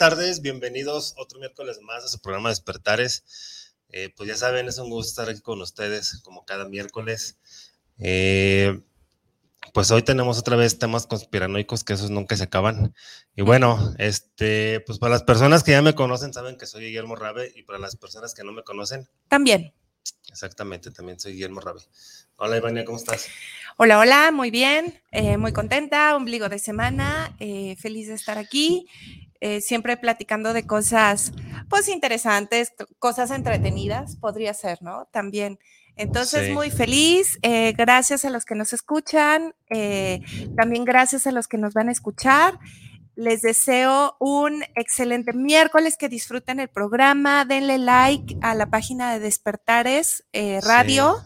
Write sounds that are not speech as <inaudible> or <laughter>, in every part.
tardes, bienvenidos otro miércoles más a su programa Despertares. Eh, pues ya saben, es un gusto estar aquí con ustedes como cada miércoles. Eh, pues hoy tenemos otra vez temas conspiranoicos que esos nunca se acaban. Y bueno, este, pues para las personas que ya me conocen saben que soy Guillermo Rabe y para las personas que no me conocen. También. Exactamente, también soy Guillermo Rabe. Hola Ivania, ¿cómo estás? Hola, hola, muy bien, eh, muy contenta, ombligo de semana, feliz de estar aquí. Eh, siempre platicando de cosas, pues interesantes, cosas entretenidas, podría ser, ¿no? También. Entonces, muy feliz. Eh, gracias a los que nos escuchan, eh, también gracias a los que nos van a escuchar. Les deseo un excelente miércoles, que disfruten el programa, denle like a la página de Despertares Radio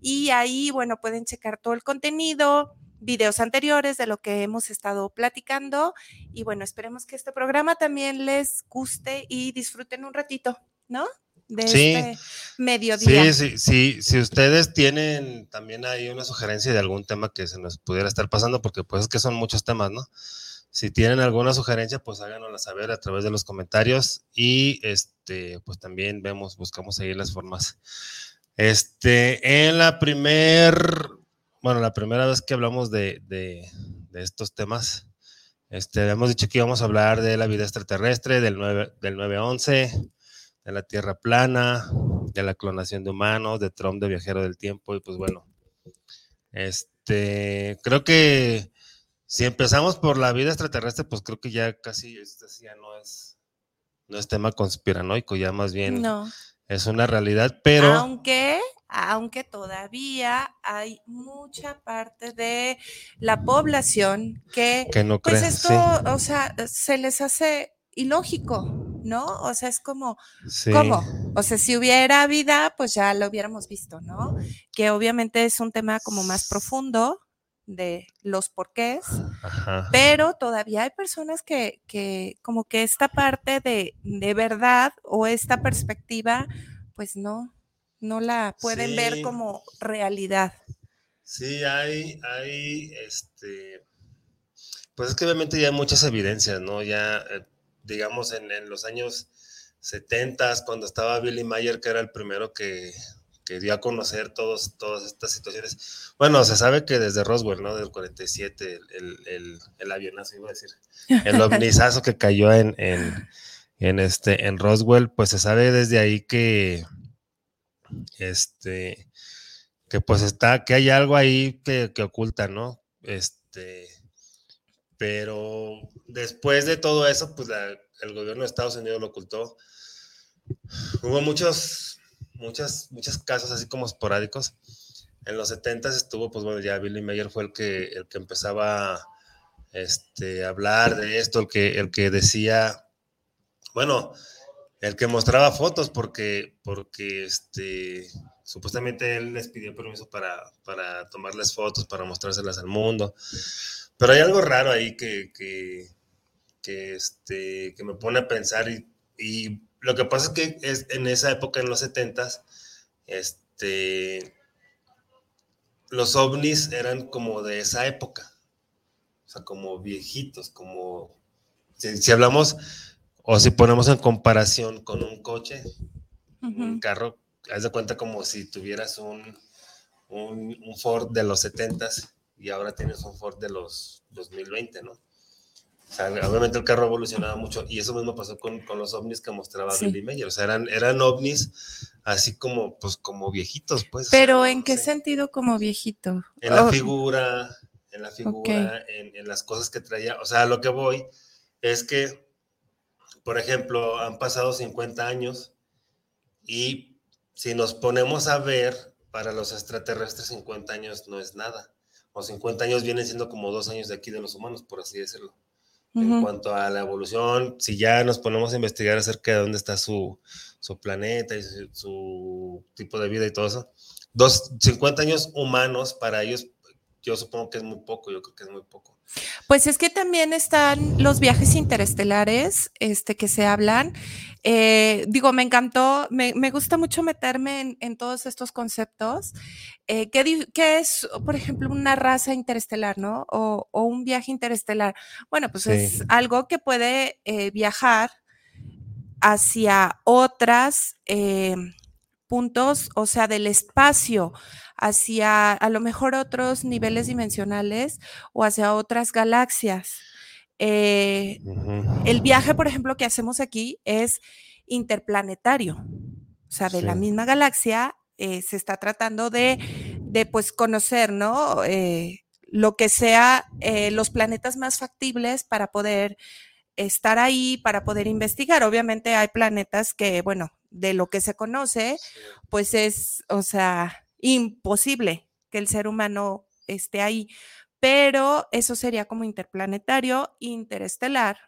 y ahí, bueno, pueden checar todo el contenido, videos anteriores de lo que hemos estado platicando. Y bueno, esperemos que este programa también les guste y disfruten un ratito, ¿no? De este mediodía. Sí, sí, sí. Si ustedes tienen también ahí una sugerencia de algún tema que se nos pudiera estar pasando, porque pues es que son muchos temas, ¿no? Si tienen alguna sugerencia, pues háganosla saber a través de los comentarios y este, pues también vemos, buscamos ahí las formas. Este, en la primer bueno, la primera vez que hablamos de, estos temas, este, hemos dicho que íbamos a hablar de la vida extraterrestre, del, 9, del 911, de la Tierra plana, de la clonación de humanos, de Trump de viajero del tiempo, y pues bueno, este, creo que si empezamos por la vida extraterrestre, pues creo que ya casi este ya no es, no es tema conspiranoico, ya más bien es una realidad, pero... Aunque aunque todavía hay mucha parte de la población que, no pues esto, o sea, se les hace ilógico, ¿no? O sea, es como, ¿cómo? O sea, si hubiera vida, pues ya lo hubiéramos visto, ¿no? Que obviamente es un tema como más profundo de los porqués, pero todavía hay personas que, que como que esta parte de, de verdad o esta perspectiva, pues no, no la pueden ver como realidad. Sí, hay, hay, este, pues es que obviamente ya hay muchas evidencias, ¿no? Ya, eh, digamos, en, los años 70, cuando estaba Billy Mayer, que era el primero que, dio a conocer todos, todas estas situaciones. Bueno, se sabe que desde Roswell, ¿no? Del 47, el, el, el avionazo, iba a decir, el <laughs> ovnizazo que cayó en, en, en, este, en Roswell, pues se sabe desde ahí que este, que pues está, que hay algo ahí que, oculta, ¿no? Este, pero después de todo eso, pues el gobierno de Estados Unidos lo ocultó. Hubo muchos, muchas, muchos casos así como esporádicos. En los 70 estuvo, pues bueno, ya Billy Mayer fue el que, el que empezaba este, a hablar de esto, el que, el que decía, bueno, el que mostraba fotos porque, porque este, supuestamente él les pidió permiso para, para tomarles fotos, para mostrárselas al mundo. Pero hay algo raro ahí que, que, que, este, que me pone a pensar y, y, lo que pasa es que es, en esa época, en los 70 este, los ovnis eran como de esa época, o sea, como viejitos, como, si hablamos o si ponemos en comparación con un coche, un carro, haz de cuenta como si tuvieras un, un, Ford de los 70s y ahora tienes un Ford de los 2020, ¿no? O sea, obviamente el carro ha evolucionado mucho y eso mismo pasó con, con los ovnis que mostraba Billy Mayer. O sea, eran, eran ovnis así como, pues, como viejitos, pues. Pero ¿en qué sentido como viejito? En la figura, en la figura, en, en, las cosas que traía. O sea, lo que voy es que por ejemplo, han pasado 50 años y si nos ponemos a ver, para los extraterrestres 50 años no es nada. O 50 años vienen siendo como dos años de aquí de los humanos, por así decirlo. en cuanto a la evolución, si ya nos ponemos a investigar acerca de dónde está su, su planeta y su, tipo de vida y todo eso, dos, 50 años humanos para ellos, yo supongo que es muy poco, yo creo que es muy poco. Pues es que también están los viajes interestelares este, que se hablan. Eh, digo, me encantó, me, gusta mucho meterme en, todos estos conceptos. Eh, ¿qué, es, por ejemplo, una raza interestelar, no? O, un viaje interestelar. Bueno, pues es algo que puede eh, viajar hacia otras puntos, o sea, del espacio hacia a lo mejor otros niveles dimensionales o hacia otras galaxias. Eh, el viaje, por ejemplo, que hacemos aquí es interplanetario, o sea, de la misma galaxia eh, se está tratando de, pues conocer, ¿no? Eh, lo que sea los planetas más factibles para poder estar ahí, para poder investigar. Obviamente hay planetas que, bueno, de lo que se conoce, pues es, o sea, imposible que el ser humano esté ahí, pero eso sería como interplanetario, interestelar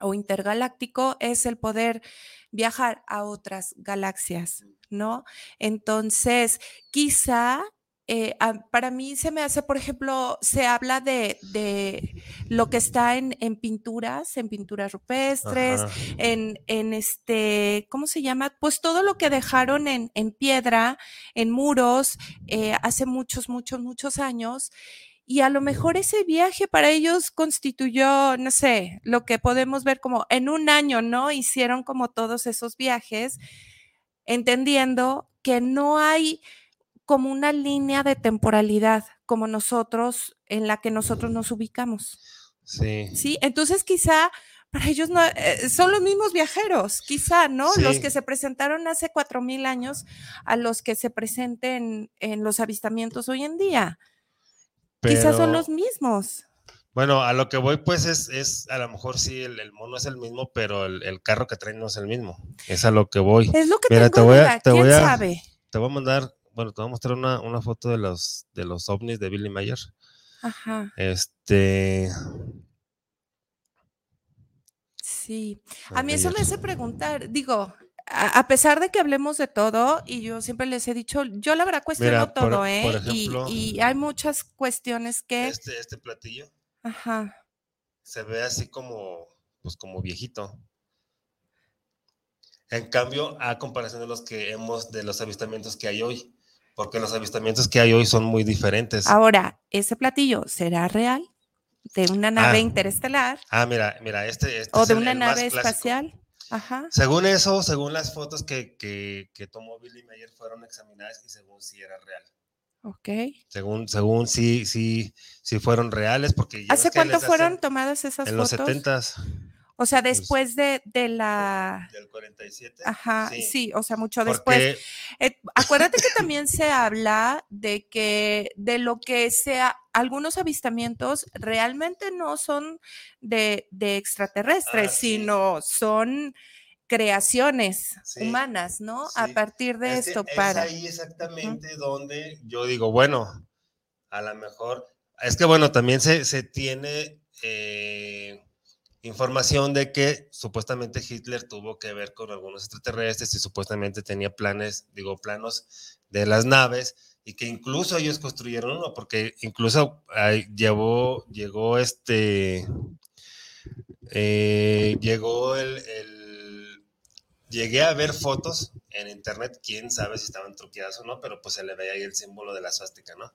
o intergaláctico, es el poder viajar a otras galaxias, ¿no? Entonces, quizá eh, para mí se me hace, por ejemplo, se habla de, lo que está en, pinturas, en pinturas rupestres, en, este, ¿cómo se llama? Pues todo lo que dejaron en, piedra, en muros, eh, hace muchos, muchos, muchos años. Y a lo mejor ese viaje para ellos constituyó, no sé, lo que podemos ver como en un año, ¿no? Hicieron como todos esos viajes, entendiendo que no hay como una línea de temporalidad, como nosotros, en la que nosotros nos ubicamos. Sí. Sí, entonces quizá para ellos no, eh, son los mismos viajeros, quizá, ¿no? Los que se presentaron hace cuatro mil años a los que se presenten en los avistamientos hoy en día. Quizás son los mismos. Bueno, a lo que voy, pues, es, es a lo mejor sí, el, mono es el mismo, pero el, carro que traen no es el mismo. Es a lo que voy. Es lo que te voy a, te voy a, sabe? Te voy a mandar bueno, te voy a mostrar una, foto de los, de los ovnis de Billy Mayer. Ajá. Este. Sí, a mí eso me hace preguntar, digo, a, pesar de que hablemos de todo, y yo siempre les he dicho, yo la verdad cuestiono todo, ¿eh? y, hay muchas cuestiones que... Este, este platillo. Ajá. Se ve así como, pues como viejito. En cambio, a comparación de los que hemos, de los avistamientos que hay hoy. Porque los avistamientos que hay hoy son muy diferentes. Ahora, ¿ese platillo será real? ¿De una nave ah. interestelar? Ah, mira, mira, este. este ¿O de una nave espacial? Ajá. Según eso, según las fotos que, que, que tomó Billy Mayer fueron examinadas y según si era real. Ok. Según, según sí, sí, sí fueron reales, porque ¿Hace cuánto fueron tomadas esas fotos? En los setentas. O sea, pues después de, la... Del 47. Ajá, sí, o sea, mucho después. Eh, acuérdate que también se habla de que de lo que sea, algunos avistamientos realmente no son de, extraterrestres, ah, sino son creaciones humanas, ¿no? A partir de esto para... Es ahí exactamente donde yo digo, bueno, a lo mejor, es que bueno, también se, se tiene... Eh, información de que supuestamente Hitler tuvo que ver con algunos extraterrestres y supuestamente tenía planes, digo, planos de las naves y que incluso ellos construyeron uno, porque incluso llevó, llegó este, eh, llegó el, el, llegué a ver fotos en internet, quién sabe si estaban truqueadas o no, pero pues se le veía ahí el símbolo de la suástica, ¿no?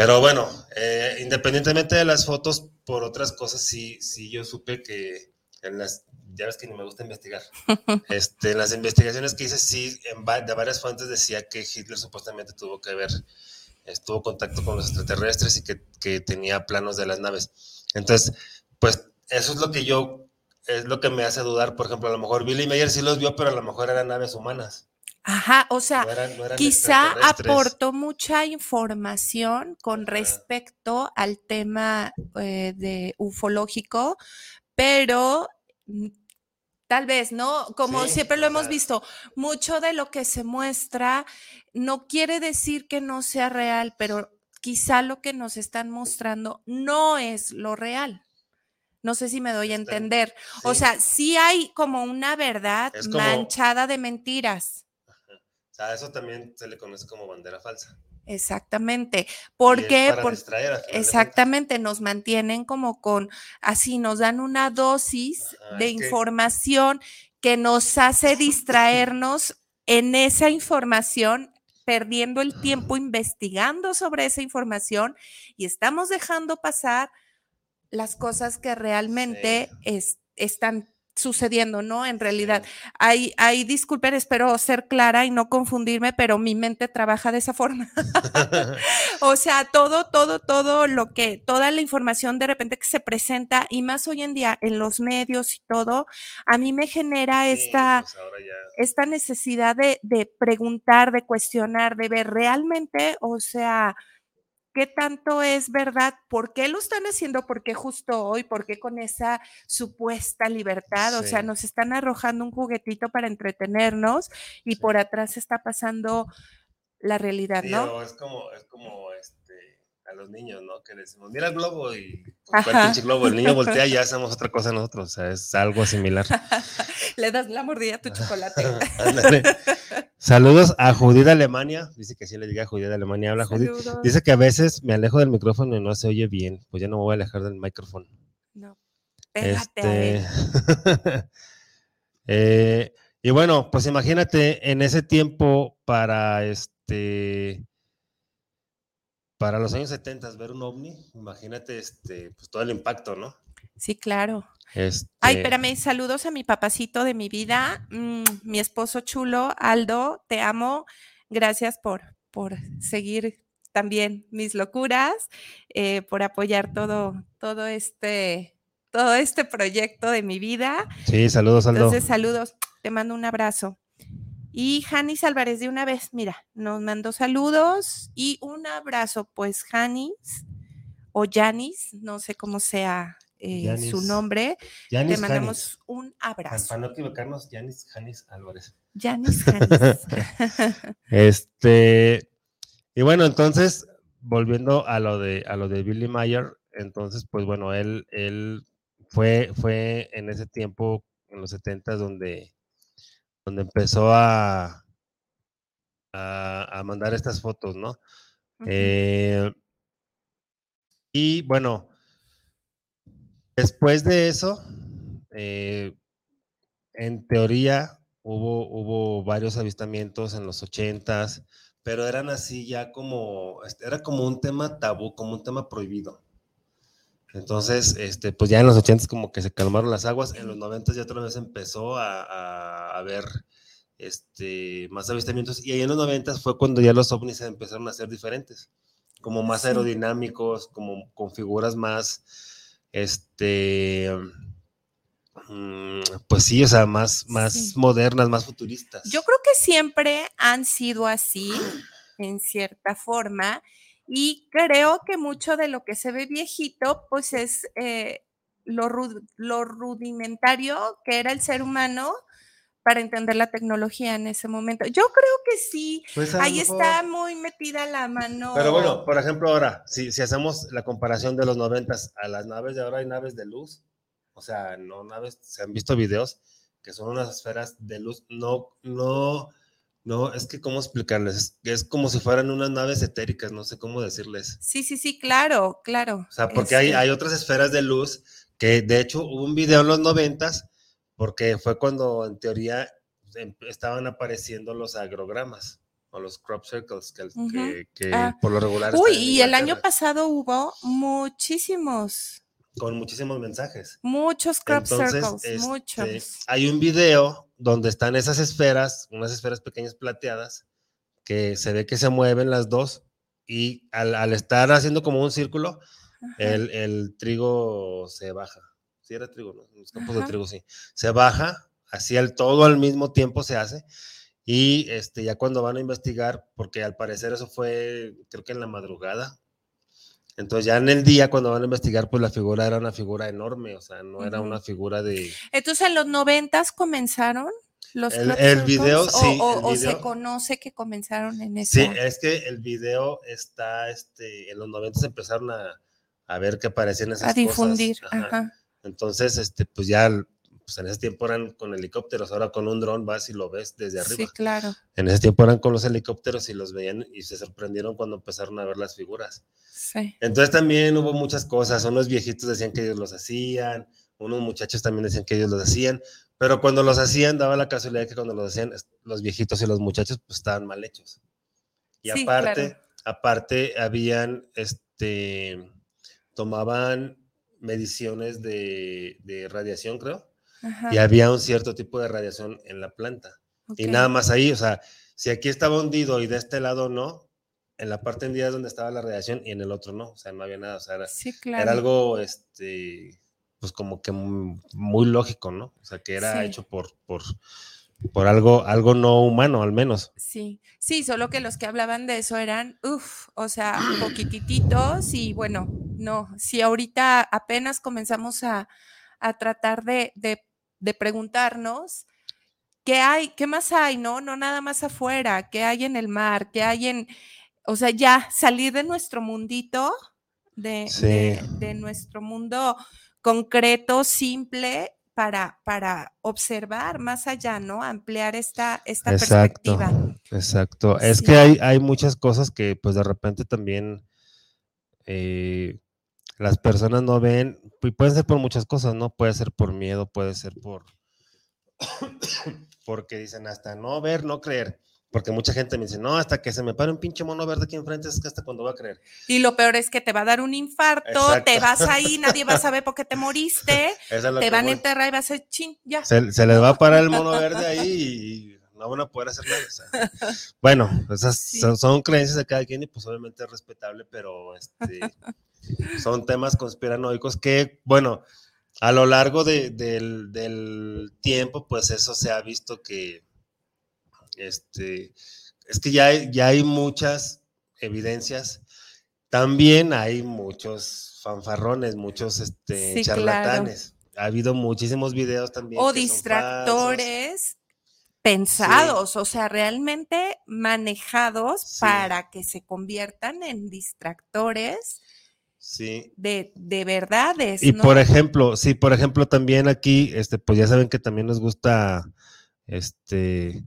Pero bueno, eh, independientemente de las fotos, por otras cosas sí, sí yo supe que en las, ya ves que ni me gusta investigar, <laughs> este, en las investigaciones que hice, sí, en de varias fuentes decía que Hitler supuestamente tuvo que ver, estuvo contacto con los extraterrestres y que, que tenía planos de las naves. Entonces, pues eso es lo que yo, es lo que me hace dudar, por ejemplo, a lo mejor Billy Mayer sí los vio, pero a lo mejor eran naves humanas. Ajá, o sea, quizá aportó mucha información con respecto al tema eh, de ufológico, pero mm, tal vez, ¿no? Como siempre lo hemos visto, mucho de lo que se muestra no quiere decir que no sea real, pero quizá lo que nos están mostrando no es lo real. No sé si me doy a entender. O sea, sí hay como una verdad como- manchada de mentiras. Sea, eso también se le conoce como bandera falsa. Exactamente. ¿Por qué? Para Por- distraer, al final de cuentas. Exactamente, nos mantienen como con, así nos dan una dosis Ajá, de que- información que nos hace distraernos en esa información, perdiendo el tiempo investigando sobre esa información y estamos dejando pasar las cosas que realmente es- están sucediendo, ¿no? En realidad, hay, hay, disculpen, espero ser clara y no confundirme, pero mi mente trabaja de esa forma. <laughs> O sea, todo, todo, todo lo que, toda la información de repente que se presenta y más hoy en día en los medios y todo, a mí me genera Sí, esta, pues esta necesidad de, de preguntar, de cuestionar, de ver realmente, o sea, qué tanto es verdad, por qué lo están haciendo, por qué justo hoy, por qué con esa supuesta libertad, o sea, nos están arrojando un juguetito para entretenernos y Sí. por atrás está pasando la realidad, Sí, ¿no? es como, es como este, a los niños, ¿no? Que decimos, mira el globo y pues, ¿cuál Ajá. pinche globo? El niño voltea y ya <laughs> hacemos otra cosa nosotros. O sea, es algo similar. <laughs> Le das la mordida a tu chocolate. <laughs> Saludos a Judith de Alemania. Dice que sí le diga a Judith de Alemania. Habla Judith. Dice que a veces me alejo del micrófono y no se oye bien. Pues ya no me voy a alejar del micrófono. No, pégate. Este, eh, y bueno, pues imagínate en ese tiempo para este para los años 70 ver un ovni, imagínate este pues todo el impacto, ¿no? Sí, claro. Este, Ay, espérame, saludos a mi papacito de mi vida, mm, mi esposo chulo, Aldo, te amo. Gracias por, por seguir también mis locuras, eh, por apoyar todo, todo este, todo este proyecto de mi vida. Sí, saludos Aldo. Entonces, saludos, te mando un abrazo. Y Janis Álvarez, de una vez, mira, nos mandó saludos y un abrazo, pues Janis o Janis, no sé cómo sea eh, su nombre, Yanis te mandamos un Janis. Abrazo. para no equivocarnos, Yanis Janis Álvarez. Janis Janis. <laughs> Este, y bueno, entonces, volviendo a lo de, a lo de Billy Mayer, entonces, pues bueno, él, él fue, fue en ese tiempo, en los 70 donde, donde empezó a, a, a mandar estas fotos, ¿no? Eh, y bueno, después de eso, eh, en teoría hubo, hubo varios avistamientos en los ochentas, pero eran así ya como, este, era como un tema tabú, como un tema prohibido. Entonces, este, pues ya en los ochentas como que se calmaron las aguas, en los noventas ya otra vez empezó a, a, a ver este, más avistamientos, y ahí en los noventas fue cuando ya los ovnis empezaron a ser diferentes, como más aerodinámicos, como con figuras más, este, mm, pues sí, o sea, más, más Sí. modernas, más futuristas. Yo creo que siempre han sido así, en cierta forma, y creo que mucho de lo que se ve viejito, pues es eh, lo, ru- lo rudimentario que era el ser humano para entender la tecnología en ese momento. Yo creo que sí, Pues, ahí mejor- está muy metida la mano. Pero bueno, por ejemplo, ahora, si, si hacemos la comparación de los noventas a las naves de ahora, hay naves de luz, o sea, no naves, se han visto videos que son unas esferas de luz, no, no, no, es que cómo explicarles, es, es como si fueran unas naves etéricas, no sé cómo decirles. Sí, sí, sí, claro, claro. O sea, porque hay, hay otras esferas de luz que de hecho hubo un video en los noventas, porque fue cuando en teoría em- estaban apareciendo los agrogramas o los crop circles, que, Ujú. que- que Ah. por lo regular. Uy, y el año pasado hubo muchísimos, Con muchísimos mensajes. muchos crop Entonces, circles, este, muchos. hay un video donde están esas esferas, unas esferas pequeñas plateadas, que se ve que se mueven las dos y al, al estar haciendo como un círculo, el, el trigo se baja. Sí, era trigo, ¿no? Los campos de trigo, sí. Se baja, así al todo al mismo tiempo se hace. Y este, ya cuando van a investigar, porque al parecer eso fue, creo que en la madrugada. Entonces ya en el día, cuando van a investigar, pues la figura era una figura enorme, o sea, no era una figura de... Entonces, en los noventas comenzaron los El- video, sí, o- el o se conoce que comenzaron en esa. Sí, es que el video está, este, en los 90 empezaron a, a ver que aparecían esas a difundir. cosas. Ajá. Ajá. Entonces, este, pues ya, pues en ese tiempo eran con helicópteros, ahora con un dron vas y lo ves desde arriba. Sí, claro. En ese tiempo eran con los helicópteros y los veían y se sorprendieron cuando empezaron a ver las figuras. Sí. Entonces también hubo muchas cosas, unos viejitos decían que ellos los hacían, unos muchachos también decían que ellos los hacían, pero cuando los hacían daba la casualidad que cuando los hacían los viejitos y los muchachos pues estaban mal hechos. Y Sí, aparte, claro. aparte habían, este, tomaban mediciones de, de radiación, creo, Ajá, y había un cierto tipo de radiación en la planta. Y nada más ahí, o sea, si aquí estaba hundido y de este lado no, en la parte hundida es donde estaba la radiación y en el otro no, o sea, no había nada, o sea, era, Sí, claro. era algo, este, pues como que mu- muy lógico, ¿no? O sea, que era Sí. hecho por, por, por algo, algo no humano, al menos. Sí, sí, solo que los que hablaban de eso eran, uff, o sea, poquitititos y bueno, no, si ahorita apenas comenzamos a, a tratar de, de, de preguntarnos qué hay, qué más hay, ¿no? No nada más afuera, qué hay en el mar, qué hay en, o sea, ya salir de nuestro mundito, de, Sí. de, de nuestro mundo concreto, simple, para, para observar más allá, ¿no? Ampliar esta, esta Exacto. perspectiva. Exacto. Es que hay, hay muchas cosas que pues de repente también eh, las personas no ven, y pueden ser por muchas cosas, ¿no? Puede ser por miedo, puede ser por, porque dicen hasta no ver, no creer. Porque mucha gente me dice, no, hasta que se me pare un pinche mono verde aquí enfrente, es que hasta cuando va a creer. Y lo peor es que te va a dar un infarto, te vas ahí, nadie va a saber por qué te moriste, <laughs> es te van a enterrar y vas a decir, chin, ya. Se, se les va a parar el mono verde ahí y no van a poder hacer nada. o sea. <laughs> Bueno, esas Sí. son, son creencias de cada quien y pues obviamente es respetable, pero este, son temas conspiranoicos que, bueno, a lo largo de- del, del tiempo, pues eso se ha visto que, este, es que ya hay, ya hay muchas evidencias. También hay muchos fanfarrones, muchos este, Sí, claro. charlatanes. Ha habido muchísimos videos también. O distractores pensados, o sea, realmente manejados Sí. para que se conviertan en distractores Sí. de, de verdades. Y ¿no? por ejemplo, sí, por ejemplo, también aquí, este, pues ya saben que también nos gusta, este,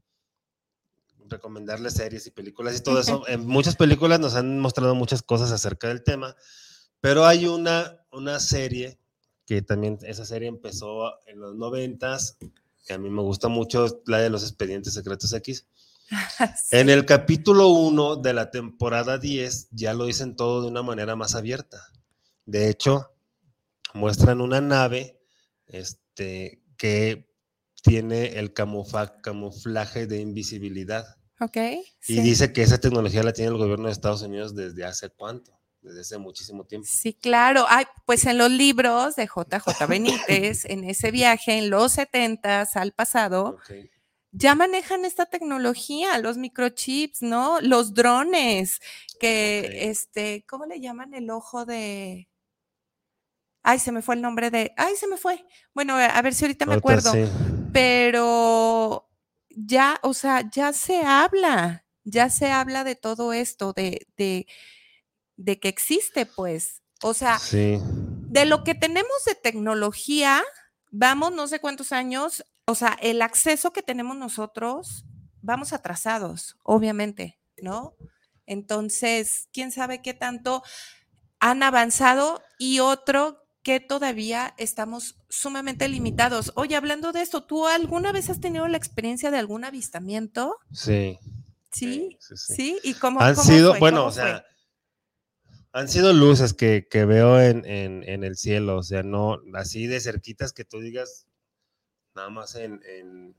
recomendarles series y películas y todo <laughs> eso. En muchas películas nos han mostrado muchas cosas acerca del tema, pero hay una, una serie que también, esa serie empezó en los noventas, que a mí me gusta mucho, la de los expedientes secretos X. <laughs> En el capítulo 1 de la temporada 10 ya lo dicen todo de una manera más abierta. De hecho, muestran una nave este, que tiene el camufla- camuflaje de invisibilidad. Ok. Y sí. dice que esa tecnología la tiene el gobierno de Estados Unidos desde hace cuánto, desde hace muchísimo tiempo. Sí, claro. Ay, pues en los libros de JJ Benítez, en ese viaje en los 70 al pasado, Ok. Ya manejan esta tecnología, los microchips, ¿no? Los drones, que este, ¿cómo le llaman el ojo de? Ay, se me fue el nombre de. Ay, se me fue. Bueno, a ver si ahorita me acuerdo. sí. Pero ya, o sea, ya se habla, ya se habla de todo esto, de, de, de que existe, pues. O sea, Sí, de lo que tenemos de tecnología, vamos no sé cuántos años, o sea, el acceso que tenemos nosotros, vamos atrasados, obviamente, ¿no? Entonces, quién sabe qué tanto han avanzado y otro que todavía estamos sumamente limitados. Oye, hablando de esto, ¿tú alguna vez has tenido la experiencia de algún avistamiento? sí. Sí, sí, sí. sí. ¿Y cómo, han cómo sido, fue? bueno, ¿Cómo o fue? sea, han sido luces que, que veo en, en- en el cielo, o sea, no así de cerquitas que tú digas, nada más en, en,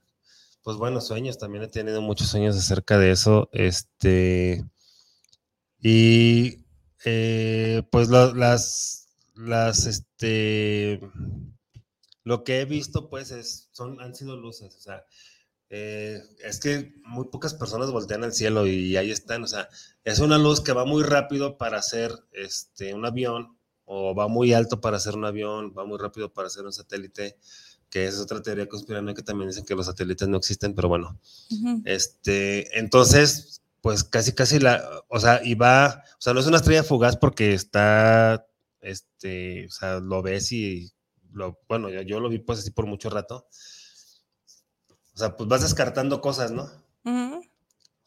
pues bueno, sueños, también he tenido muchos sueños acerca de eso, este, y eh, pues las, las, este, lo que he visto, pues, es, son, han sido luces, o sea, eh, es que muy pocas personas voltean al cielo y ahí están, o sea, es una luz que va muy rápido para hacer este, un avión, o va muy alto para hacer un avión, va muy rápido para hacer un satélite, que es otra teoría conspiranoica que también dicen que los satélites no existen, pero bueno, este, entonces, pues casi, casi la, o sea, y va, o sea, no es una estrella fugaz porque está, este, o sea, lo ves y lo, bueno, yo, yo, lo vi pues así por mucho rato. O sea, pues vas descartando cosas, ¿no? O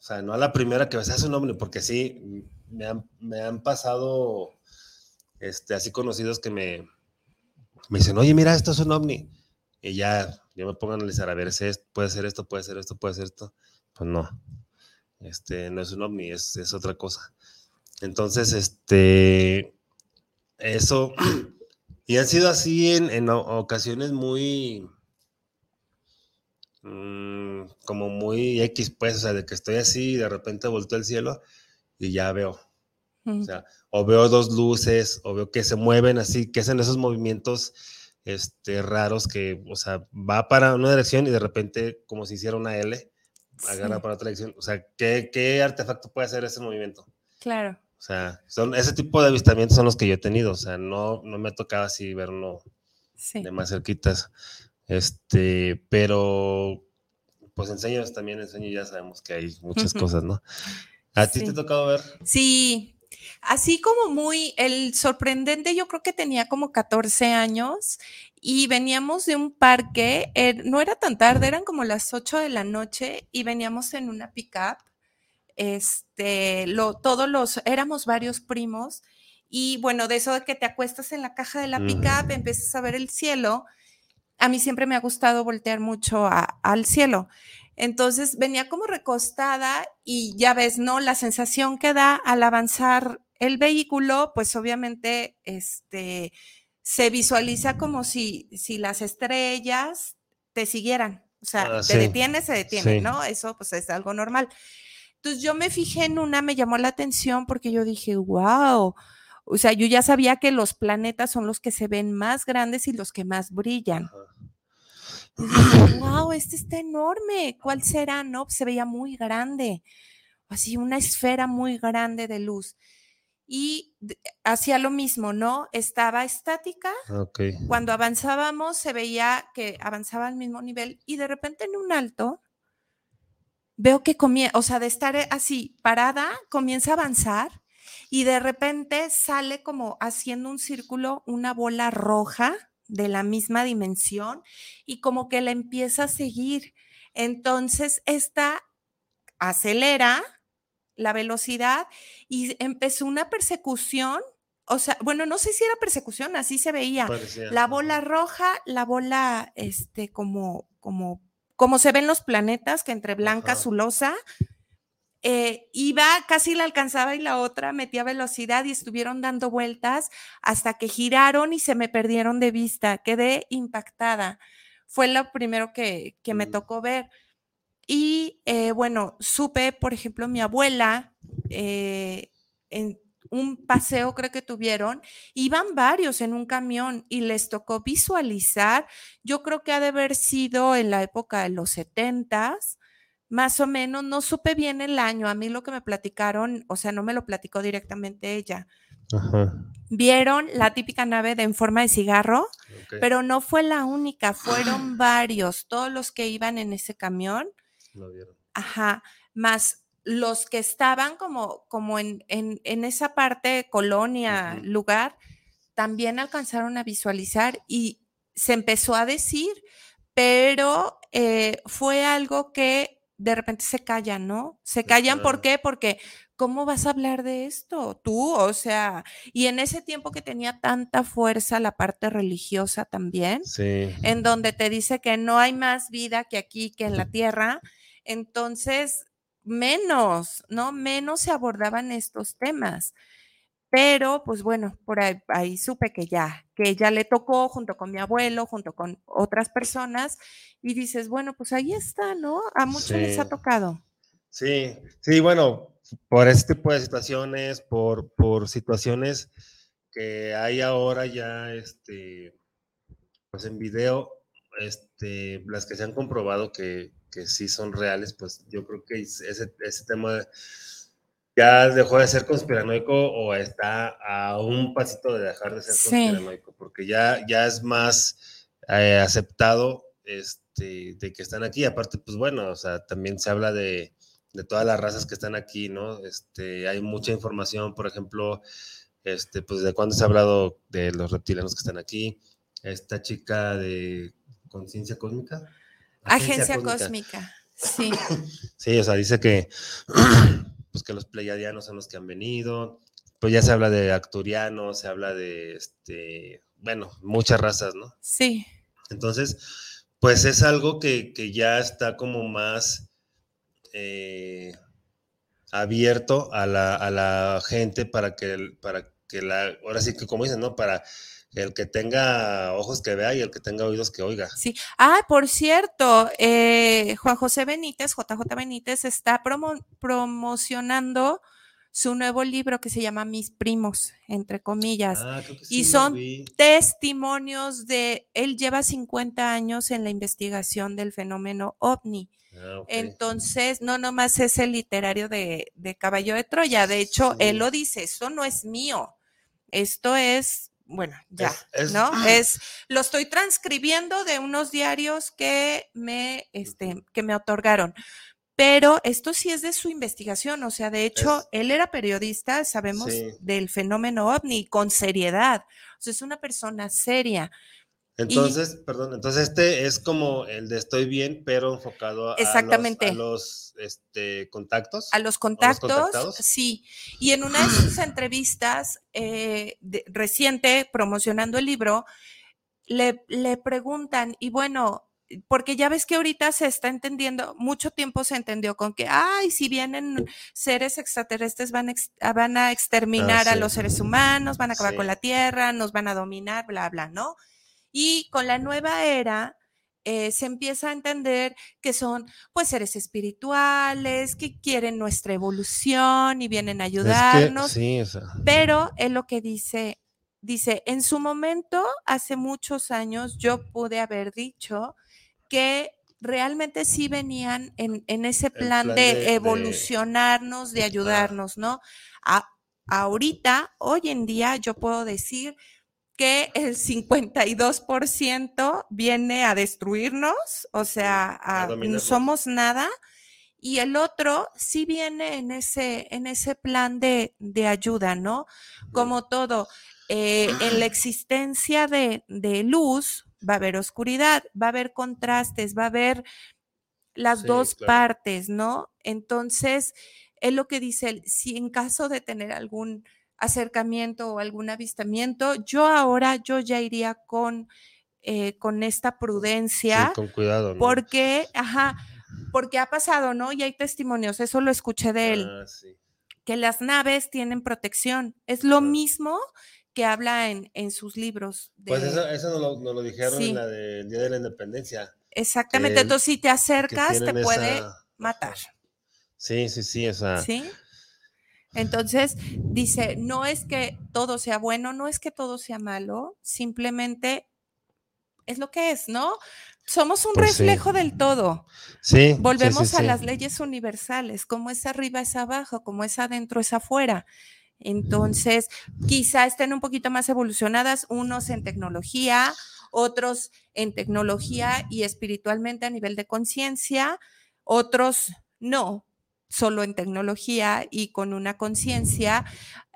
sea, no a la primera que ves, es un ovni, porque sí, me han, me han pasado, este, así conocidos que me, me dicen, oye, mira, esto es un ovni. Y ya, yo me pongo a analizar, a ver, ¿es, puede ser esto, puede ser esto, puede ser esto. Pues no, este, no es un ovni, es, es otra cosa. Entonces, este, eso, <clears throat> y han sido así en, en ocasiones muy, mmm, como muy X, pues, o sea, de que estoy así y de repente volteo el cielo y ya veo. O sea, o veo dos luces, o veo que se mueven así, que hacen esos movimientos este, raros que, o sea, va para una dirección y de repente, como si hiciera una L, agarra para otra dirección. O sea, ¿qué, ¿qué, artefacto puede hacer ese movimiento? Claro. O sea, son, ese tipo de avistamientos son los que yo he tenido. O sea, no, no me ha tocado así verlo de más cerquitas. Este, pero pues enseños también, enseño, ya sabemos que hay muchas cosas, ¿no? ¿A ti te ha tocado ver? Sí, así como muy, el sorprendente, yo creo que tenía como 14 años y veníamos de un parque, eh, no era tan tarde, eran como las 8 de la noche y veníamos en una pickup este, lo, todos los, éramos varios primos, y bueno, de eso de que te acuestas en la caja de la pickup, empiezas a ver el cielo, a mí siempre me ha gustado voltear mucho al cielo. Entonces venía como recostada y ya ves, ¿no? La sensación que da al avanzar el vehículo, pues obviamente este, se visualiza como si, si las estrellas te siguieran. O sea, ah, te detiene, se detiene, ¿no? Eso pues es algo normal. Entonces yo me fijé en una, me llamó la atención porque yo dije, wow, o sea, yo ya sabía que los planetas son los que se ven más grandes y los que más brillan. wow, <clears throat> este está enorme, ¿cuál será? No, se veía muy grande, así una esfera muy grande de luz. Y hacía lo mismo, ¿no? Estaba estática. Cuando avanzábamos se veía que avanzaba al mismo nivel y de repente en un alto veo que comienza, o sea, de estar así parada, comienza a avanzar y de repente sale como haciendo un círculo, una bola roja de la misma dimensión y como que la empieza a seguir. Entonces, esta acelera la velocidad y empezó una persecución. O sea, bueno, no sé si era persecución, así se veía. La bola roja, la bola, este, como, como como se ven los planetas, que entre blanca, azulosa, eh, iba, casi la alcanzaba y la otra metía velocidad y estuvieron dando vueltas hasta que giraron y se me perdieron de vista. Quedé impactada. Fue lo primero que, me mm. tocó ver. Y eh, bueno, supe, por ejemplo, mi abuela eh, en, un paseo creo que tuvieron, iban varios en un camión y les tocó visualizar, yo creo que ha de haber sido en la época de los setentas, más o menos, no supe bien el año, a mí lo que me platicaron, o sea, no me lo platicó directamente ella. Vieron la típica nave de en forma de cigarro, pero no fue la única, fueron varios, todos los que iban en ese camión. Vieron. Ajá, más los que estaban como, como en, en, esa parte, colonia, lugar, también alcanzaron a visualizar y se empezó a decir, pero eh, fue algo que de repente se callan, ¿no? Se callan, ¿por qué? Porque ¿cómo vas a hablar de esto? Tú, o sea, y en ese tiempo que tenía tanta fuerza la parte religiosa también, en donde te dice que no hay más vida que aquí, que en la <laughs> tierra, entonces menos, ¿no? Menos se abordaban estos temas. Pero, pues bueno, por ahí, supe que ya, que ya le tocó junto con mi abuelo, junto con otras personas, y dices, bueno, pues ahí está, ¿no? A muchos les ha tocado. Sí, sí, bueno, por este tipo de situaciones, por, por situaciones que hay ahora ya, este, pues en video, este, las que se han comprobado que, que sí son reales, pues yo creo que ese, ese tema ya dejó de ser conspiranoico o está a un pasito de dejar de ser conspiranoico, porque ya, ya es más eh, aceptado este, de que están aquí. Aparte, pues bueno, o sea, también se habla de, de todas las razas que están aquí, ¿no? Este, hay mucha información, por ejemplo, este, pues de cuándo se ha hablado de los reptilianos que están aquí, esta chica de conciencia cósmica. Agencia, cósmica. sí. <coughs> Sí, o sea, dice que, <coughs> pues que los pleiadianos son los que han venido, pues ya se habla de acturianos, se habla de, este, bueno, muchas razas, ¿no? Sí. Entonces, pues es algo que, ya está como más eh, abierto a la, gente para que, para que la, ahora sí que como dicen, ¿no? Para el que tenga ojos que vea y el que tenga oídos que oiga. Sí. Ah, por cierto, eh, Juan José Benítez, JJ Benítez, está promocionando su nuevo libro que se llama Mis primos, entre comillas. Ah, y son testimonios de, él lleva 50 años en la investigación del fenómeno ovni. Ah, Entonces, no nomás es el literario de, Caballo de Troya, de hecho, él lo dice, esto no es mío, esto es, bueno, ya, ¿no? Es, lo estoy transcribiendo de unos diarios que me, este, que me otorgaron. Pero esto sí es de su investigación, o sea, de hecho, él era periodista, sabemos del fenómeno ovni, con seriedad, o sea, es una persona seria. Entonces, perdón, entonces este es como el de estoy bien, pero enfocado a, exactamente. Los, este, contactos. A los contactos, sí. Y en una de <clears throat> sus entrevistas eh, reciente, promocionando el libro, le, le preguntan, y bueno, porque ya ves que ahorita se está entendiendo, mucho tiempo se entendió con que, ay, si vienen seres extraterrestres van, a, van a exterminar a los seres humanos, van a acabar con la Tierra, nos van a dominar, bla, bla, ¿no? Y con la nueva era eh, se empieza a entender que son pues seres espirituales, que quieren nuestra evolución y vienen a ayudarnos. Pero es lo que dice, dice, en su momento, hace muchos años, yo pude haber dicho que realmente sí venían en, ese plan, de, evolucionarnos, de, ayudarnos, ¿no? ahorita, hoy en día, yo puedo decir que el 52% viene a destruirnos, o sea, no somos nada, y el otro sí viene en ese, en ese plan de, ayuda, ¿no? Como todo, eh, en la existencia de, de luz, va a haber oscuridad, va a haber contrastes, va a haber las dos partes, ¿no? Entonces, es lo que dice él, si en caso de tener algún acercamiento o algún avistamiento, yo ahora, yo ya iría con, eh, con esta prudencia. con cuidado, ¿no? Porque, ajá, porque ha pasado, ¿no? Y hay testimonios, eso lo escuché de él, ah, que las naves tienen protección. Es lo mismo que habla en, en sus libros. pues eso, eso nos, lo, dijeron en la del Día de la Independencia. Exactamente, entonces si te acercas te puede matar. Sí, sí, sí, esa. Sí. Entonces, dice, no es que todo sea bueno, no es que todo sea malo, simplemente es lo que es, ¿no? Somos un pues reflejo del todo. Sí. Volvemos a las leyes universales, como es arriba es abajo, como es adentro es afuera. Entonces, quizá estén un poquito más evolucionadas, unos en tecnología, otros en tecnología y espiritualmente a nivel de conciencia, otros no, solo en tecnología y con una conciencia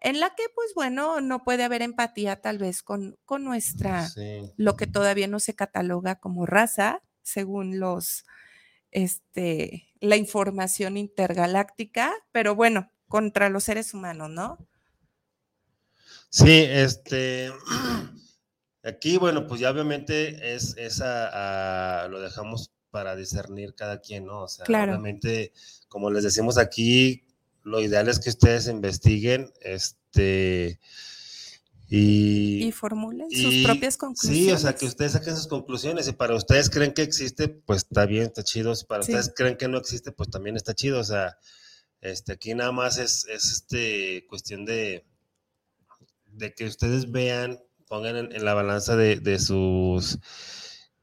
en la que, pues bueno, no puede haber empatía tal vez con, con nuestra, lo que todavía no se cataloga como raza, según los, este, la información intergaláctica, pero bueno, contra los seres humanos, ¿no? Sí, este, <clears throat> aquí, bueno, pues ya obviamente es esa, lo dejamos para discernir cada quien, ¿no? O sea, obviamente, como les decimos aquí, lo ideal es que ustedes investiguen, este, y, y formulen sus propias conclusiones. Sí, o sea, que ustedes saquen sus conclusiones. Y para ustedes creen que existe, pues está bien, está chido. Si para ustedes creen que no existe, pues también está chido. O sea, este, aquí nada más es, es este, cuestión de, de que ustedes vean, pongan en, la balanza de, sus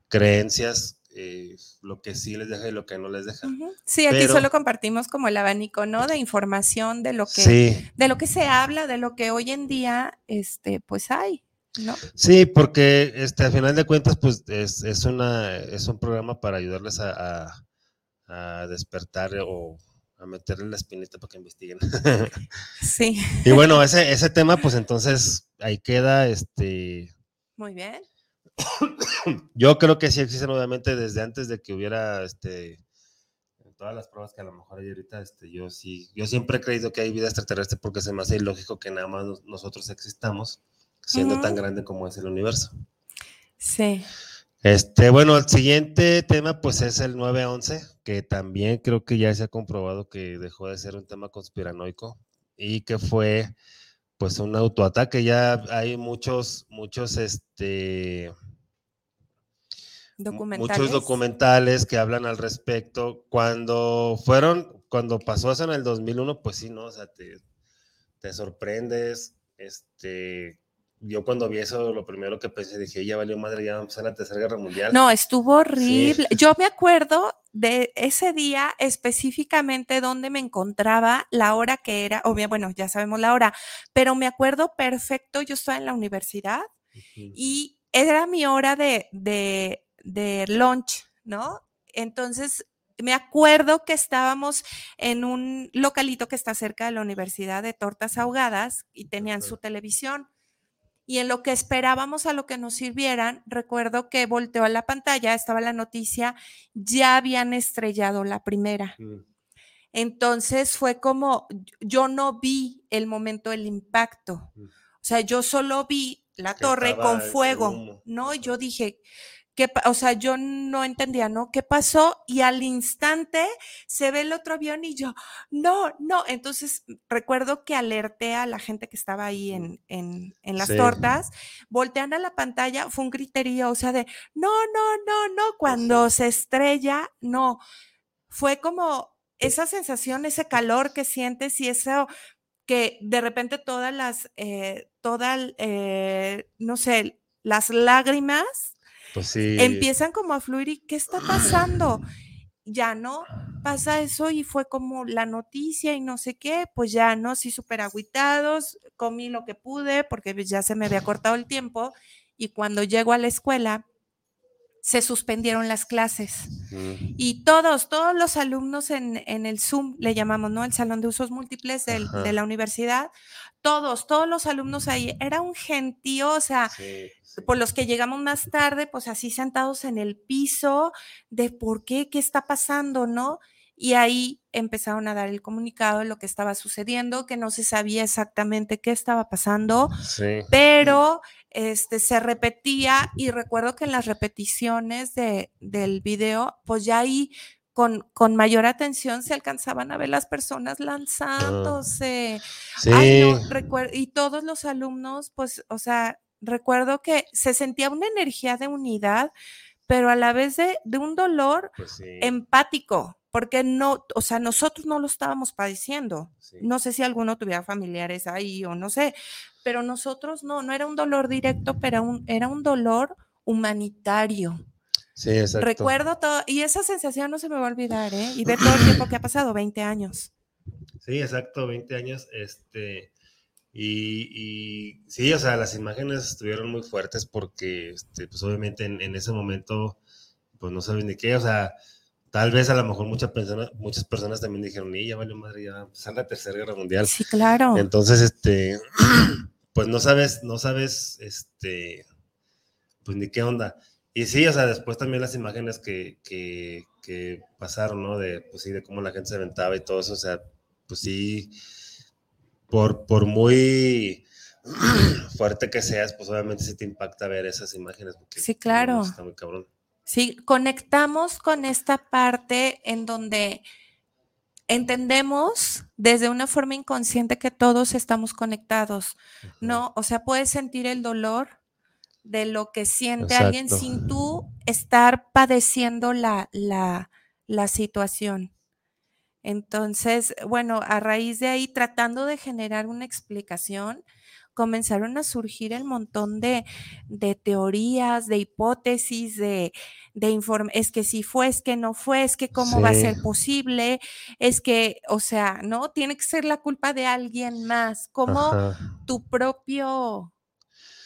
creencias eh, lo que sí les deja y lo que no les deja. Sí, aquí solo compartimos como el abanico, ¿no? De información de lo que, de lo que se habla, de lo que hoy en día, este, pues hay. ¿No? Sí, porque este, al final de cuentas, pues es, es, una, es un programa para ayudarles a, a despertar o a meterle la espinita para que investiguen. <laughs> Sí. Y bueno, ese, ese tema, pues entonces ahí queda, este. Muy bien. Yo creo que sí existen, obviamente, desde antes de que hubiera este, todas las pruebas que a lo mejor hay ahorita, este, yo sí, yo siempre he creído que hay vida extraterrestre porque se me hace ilógico que nada más nosotros existamos, siendo tan grande como es el universo. Sí. Este, bueno, el siguiente tema pues es el 911, que también creo que ya se ha comprobado que dejó de ser un tema conspiranoico y que fue pues un autoataque. Ya hay muchos, muchos, este, documentales. muchos documentales que hablan al respecto. Cuando fueron, cuando pasó eso en el 2001, pues sí, ¿no? O sea, te, te sorprendes, este, yo cuando vi eso, lo primero que pensé, dije, ya valió madre, ya vamos a la Tercera Guerra Mundial. No, estuvo horrible. Yo me acuerdo de ese día específicamente donde me encontraba, la hora que era, o bien, bueno, ya sabemos la hora, pero me acuerdo perfecto, yo estaba en la universidad y era mi hora de, de, de lunch, ¿no? Entonces, me acuerdo que estábamos en un localito que está cerca de la Universidad de Tortas Ahogadas y tenían su televisión y en lo que esperábamos a lo que nos sirvieran, recuerdo que volteó a la pantalla, estaba la noticia, ya habían estrellado la primera. Mm. Entonces fue como, yo no vi el momento del impacto. Mm. O sea, yo solo vi la torre con fuego, ¿no? Y yo dije, o sea, yo no entendía, ¿no? ¿Qué pasó? Y al instante se ve el otro avión y yo, no, no. Entonces recuerdo que alerté a la gente que estaba ahí en, en, en las tortas, voltean a la pantalla, fue un griterío, o sea, de, no, no, no, no, cuando se estrella, no. Fue como esa sensación, ese calor que sientes y eso que de repente todas las, eh, todas, eh, no sé, las lágrimas pues empiezan como a fluir y ¿qué está pasando? <gasps> Ya no pasa eso y fue como la noticia y no sé qué, pues ya no, sí súper aguitados, comí lo que pude porque ya se me había cortado el tiempo y cuando llego a la escuela se suspendieron las clases. Y todos, todos los alumnos en, en, el Zoom, le llamamos, ¿no? El Salón de Usos Múltiples de la universidad, todos, todos los alumnos ahí, era un gentío, o sea, por los que llegamos más tarde, pues así sentados en el piso, de por qué, qué está pasando, ¿no? Y ahí empezaron a dar el comunicado de lo que estaba sucediendo, que no se sabía exactamente qué estaba pasando, pero este, se repetía y recuerdo que en las repeticiones de, del video, pues ya ahí con, con, mayor atención se alcanzaban a ver las personas ah. lanzándose. Sí. y todos los alumnos, pues, o sea, recuerdo que se sentía una energía de unidad, pero a la vez de, un dolor pues empático, porque no, o sea, nosotros no lo estábamos padeciendo. No sé si alguno tuviera familiares ahí o no sé, pero nosotros no, no era un dolor directo, pero un, era un dolor humanitario. Sí, exacto. Recuerdo todo, y esa sensación no se me va a olvidar, ¿eh? Y ver todo el tiempo que ha pasado, 20 años. Sí, exacto, 20 años. Este, y, sí, o sea, las imágenes estuvieron muy fuertes porque, este, pues obviamente en, ese momento, pues no saben de qué, o sea, tal vez a lo mejor muchas personas, muchas personas también dijeron, y ya vale madre, ya empezar la tercera guerra mundial. Sí, claro. Entonces, este, <clears throat> pues no sabes, no sabes, este, pues ni qué onda. Y sí, o sea, después también las imágenes que, que, que pasaron, ¿no? De, pues sí, de cómo la gente se aventaba y todo eso, o sea, pues sí, por, por muy <clears throat> fuerte que seas, pues obviamente sí te impacta ver esas imágenes. sí, claro. Está muy cabrón. Sí, conectamos con esta parte en donde entendemos desde una forma inconsciente que todos estamos conectados, ¿no? O sea, puedes sentir el dolor de lo que siente alguien sin tú estar padeciendo la, la, la situación. Entonces, bueno, a raíz de ahí, tratando de generar una explicación, comenzaron a surgir el montón de, teorías, de hipótesis, de, de informe, es que si fue, es que no fue, es que cómo va a ser posible, es que, o sea, ¿no? Tiene que ser la culpa de alguien más, como tu propio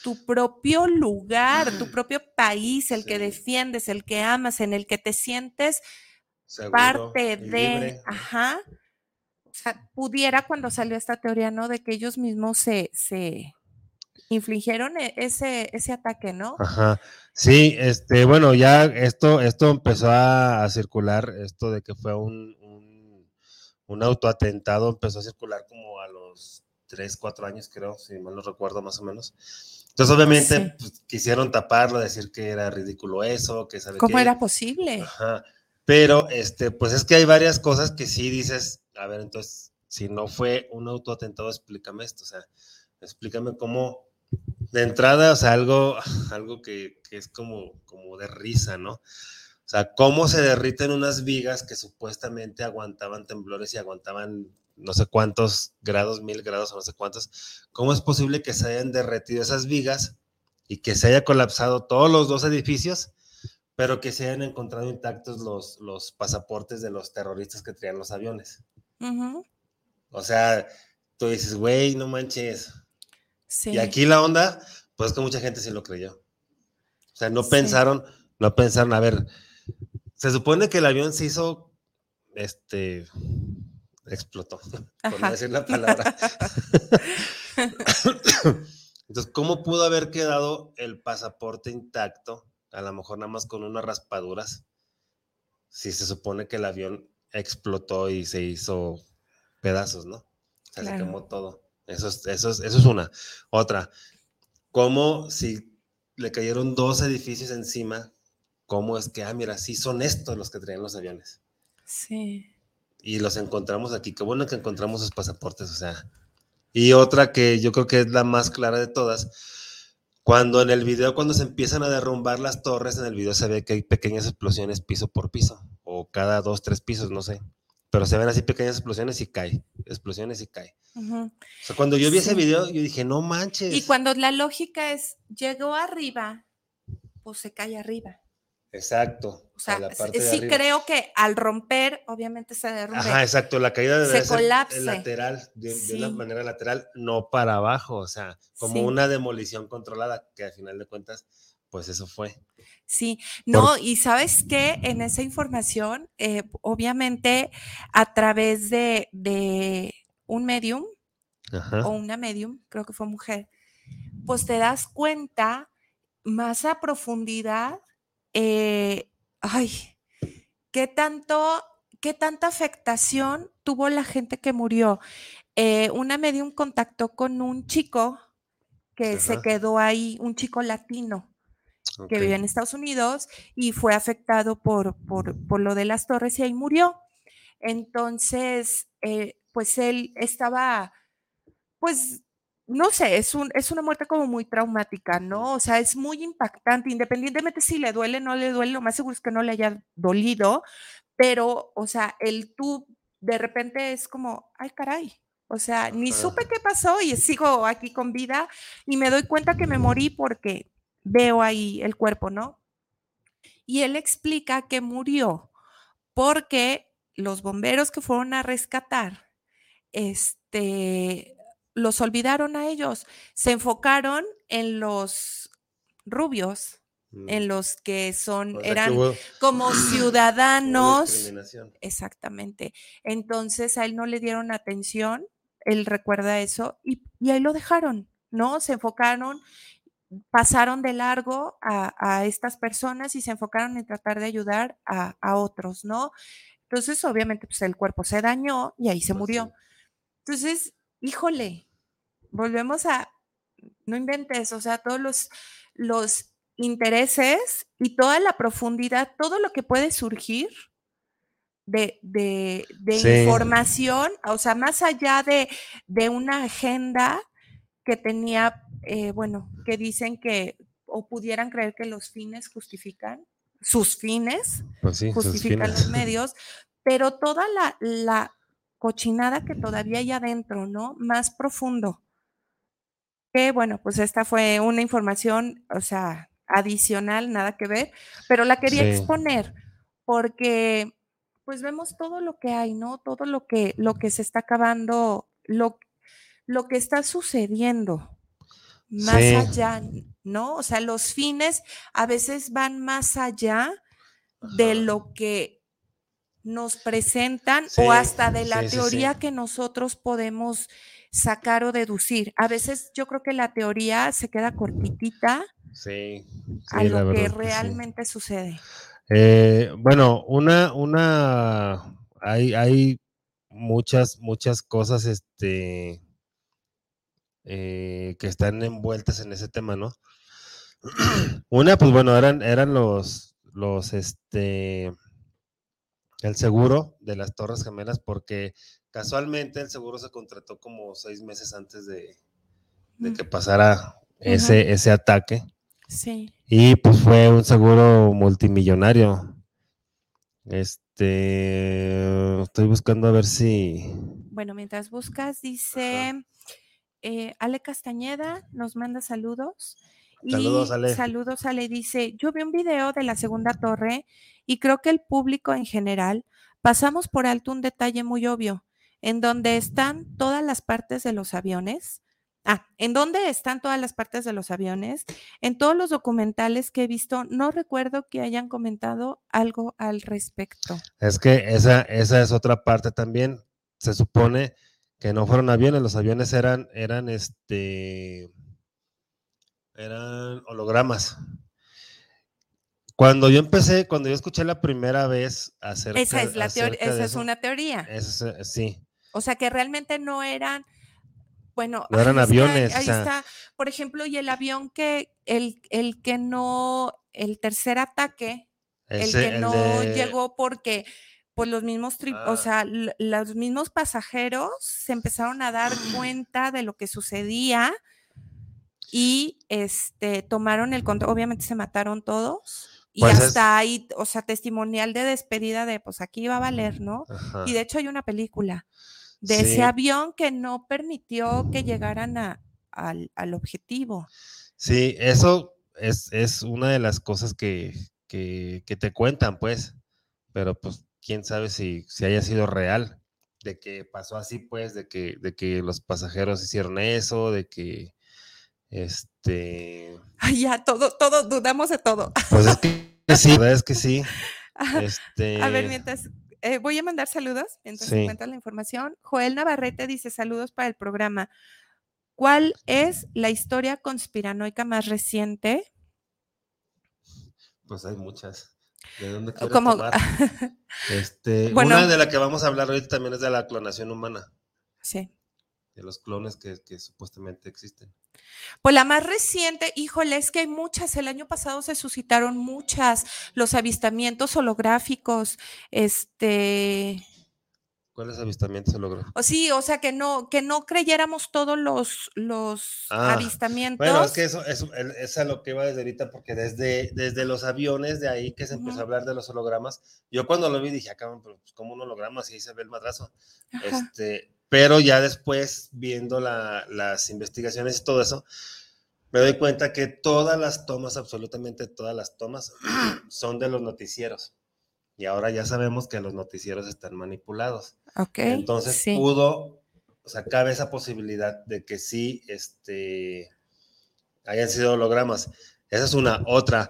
tu propio lugar, tu propio país, el que defiendes, el que amas, en el que te sientes parte de, ajá, o sea, pudiera cuando salió esta teoría, ¿no? De que ellos mismos se, se infligieron e, ese, ese ataque, ¿no? Ajá. Sí, este, bueno, ya esto, esto empezó a, circular, esto de que fue un, un, autoatentado, empezó a circular como a los 3, 4 años, creo, si mal no recuerdo más o menos. Entonces, obviamente, pues, quisieron taparlo, decir que era ridículo eso, que sabe ¿Cómo era posible? Ajá. Pero, este, pues es que hay varias cosas que sí dices, a ver, entonces, si no fue un autoatentado, explícame esto, o sea, explícame cómo, de entrada, o sea, algo, <laughs> algo que, que es como, como de risa, ¿no? O sea, cómo se derriten unas vigas que supuestamente aguantaban temblores y aguantaban no sé cuántos grados, mil grados o no sé cuántos, ¿cómo es posible que se hayan derretido esas vigas y que se haya colapsado todos los dos edificios, pero que se hayan encontrado intactos los, los pasaportes de los terroristas que traían los aviones? O sea, tú dices, güey, no manches. Y aquí la onda, pues que mucha gente sí lo creyó. O sea, no pensaron, no pensaron, a ver, se supone que el avión se hizo, este, explotó, por no decir la <laughs> palabra. Entonces, ¿cómo pudo haber quedado el pasaporte intacto? A lo mejor nada más con unas raspaduras. Si se supone que el avión explotó y se hizo pedazos, ¿no? O sea, se quemó todo. Eso es, eso, es, eso es una. Otra, ¿cómo si le cayeron dos edificios encima? ¿Cómo es que, ah, mira, sí son estos los que traían los aviones? Sí y los encontramos aquí. Qué bueno que encontramos sus pasaportes, o sea. Y otra que yo creo que es la más clara de todas, cuando en el video, cuando se empiezan a derrumbar las torres, en el video se ve que hay pequeñas explosiones piso por piso, o cada dos, tres pisos, no sé. Pero se ven así pequeñas explosiones y cae, explosiones y cae. O sea, cuando yo vi ese video, yo dije, no manches. Y cuando la lógica es, llegó arriba, pues se cae arriba. Exacto. O sea, sí creo que al romper, obviamente se derrumbe. Ajá, exacto. La caída debe ser lateral, de, una manera lateral, no para abajo. O sea, como una demolición controlada, que al final de cuentas, pues eso fue. Sí, no, y sabes qué, en esa información, eh, obviamente a través de, de un medium o una medium, creo que fue mujer, pues te das cuenta más a profundidad eh, ay, ¿qué tanto, qué tanta afectación tuvo la gente que murió? Eh, una medium contactó con un chico que se quedó ahí, un chico latino que vive en Estados Unidos y fue afectado por, por, por, lo de las torres y ahí murió. Entonces, eh, pues él estaba, pues no sé, es, un, es una muerte como muy traumática, ¿no? O sea, es muy impactante, independientemente si le duele o no le duele, lo más seguro es que no le haya dolido, pero, o sea, el tú de repente es como, ay, caray. O sea, ni supe qué pasó y sigo aquí con vida y me doy cuenta que me morí porque veo ahí el cuerpo, ¿no? Y él explica que murió porque los bomberos que fueron a rescatar, este, los olvidaron a ellos, se enfocaron en los rubios, mm. en los que son, eran como <clears throat> ciudadanos. Exactamente. Entonces a él no le dieron atención, él recuerda eso, y, ahí lo dejaron, ¿no? Se enfocaron, pasaron de largo a, estas personas y se enfocaron en tratar de ayudar a, otros, ¿no? Entonces, obviamente, pues el cuerpo se dañó y ahí se pues murió. Entonces, híjole, volvemos a, no inventes, o sea, todos los, los intereses y toda la profundidad, todo lo que puede surgir de, de, información, o sea, más allá de, de una agenda que tenía, eh, bueno, que dicen que o pudieran creer que los fines justifican, sus fines pues justifican los <laughs> medios, pero toda la, la, cochinada que todavía hay adentro, ¿no? Más profundo. Que bueno, pues esta fue una información, o sea, adicional, nada que ver, pero la quería exponer porque pues vemos todo lo que hay, ¿no? Todo lo que, lo que se está acabando, lo, lo que está sucediendo más allá, ¿no? O sea, los fines a veces van más allá de lo que nos presentan o hasta de la teoría que nosotros podemos sacar o deducir. A veces yo creo que la teoría se queda cortitita a lo que realmente sucede. Eh, bueno, una, una, hay, hay muchas, muchas cosas, este, eh, que están envueltas en ese tema, ¿no? <clears throat> Una, pues bueno, eran, eran los, los, este, el seguro de las Torres Gemelas, porque casualmente el seguro se contrató como seis meses antes de, mm. que pasara ese, ese ataque. Sí. Y pues fue un seguro multimillonario. Este, estoy buscando a ver si... Bueno, mientras buscas, dice eh, Ale Castañeda, nos manda saludos. Saludos, Ale. Saludos, Ale. Dice, yo vi un video de la segunda torre y creo que el público en general pasamos por alto un detalle muy obvio, en donde están todas las partes de los aviones. Ah, ¿en dónde están todas las partes de los aviones? En todos los documentales que he visto, no recuerdo que hayan comentado algo al respecto. Es que esa, esa es otra parte también. Se supone que no fueron aviones, los aviones eran, eran este, eran hologramas. Cuando yo empecé, cuando yo escuché la primera vez hacer Esa es la teoría, esa es una teoría. sí. O sea que realmente no eran, bueno, no eran aviones. ahí está, por ejemplo, y el avión que, el, el que no, el tercer ataque, el que no llegó porque pues los mismos, o ah. sea, los mismos pasajeros se empezaron a dar <clears throat> cuenta de lo que sucedía y este tomaron el control, obviamente se mataron todos y pues hasta ahí, o sea, testimonial de despedida de, pues aquí va a valer, ¿no? Y de hecho hay una película de ese avión que no permitió que llegaran a, al, objetivo. Sí, eso es, es, una de las cosas que, que, que, te cuentan, pues, pero pues quién sabe si, si haya sido real, de que pasó así, pues, de que, de que los pasajeros hicieron eso, de que este. Ay, ya, todo, todo, dudamos de todo. Pues es que <laughs> sí, es que sí. Este... A ver, mientras. Eh, voy a mandar saludos mientras sí. la información. Joel Navarrete dice saludos para el programa. ¿Cuál es la historia conspiranoica más reciente? Pues hay muchas. ¿De dónde quieres Como... <laughs> este, una de la que vamos a hablar hoy también es de la clonación humana. Sí. De los clones que, que supuestamente existen. Pues la más reciente, híjole, es que hay muchas. El año pasado se suscitaron muchas. Los avistamientos holográficos, este. ¿Cuáles avistamientos holográficos? O sí, o sea que no, que no creyéramos todos los, los ah, avistamientos. Bueno, es que eso, eso, es a lo que iba desde ahorita, porque desde, desde los aviones de ahí que se empezó a hablar de los hologramas, yo cuando lo vi dije, acá, ah, pero pues como un holograma, si ahí se ve el madrazo. Este, pero ya después, viendo las investigaciones y todo eso, me doy cuenta que todas las tomas, absolutamente todas las tomas, <clears throat> son de los noticieros. Y ahora ya sabemos que los noticieros están manipulados. Ok. Entonces pudo, o sea, cabe esa posibilidad de que sí este, hayan sido hologramas. Esa es una. Otra,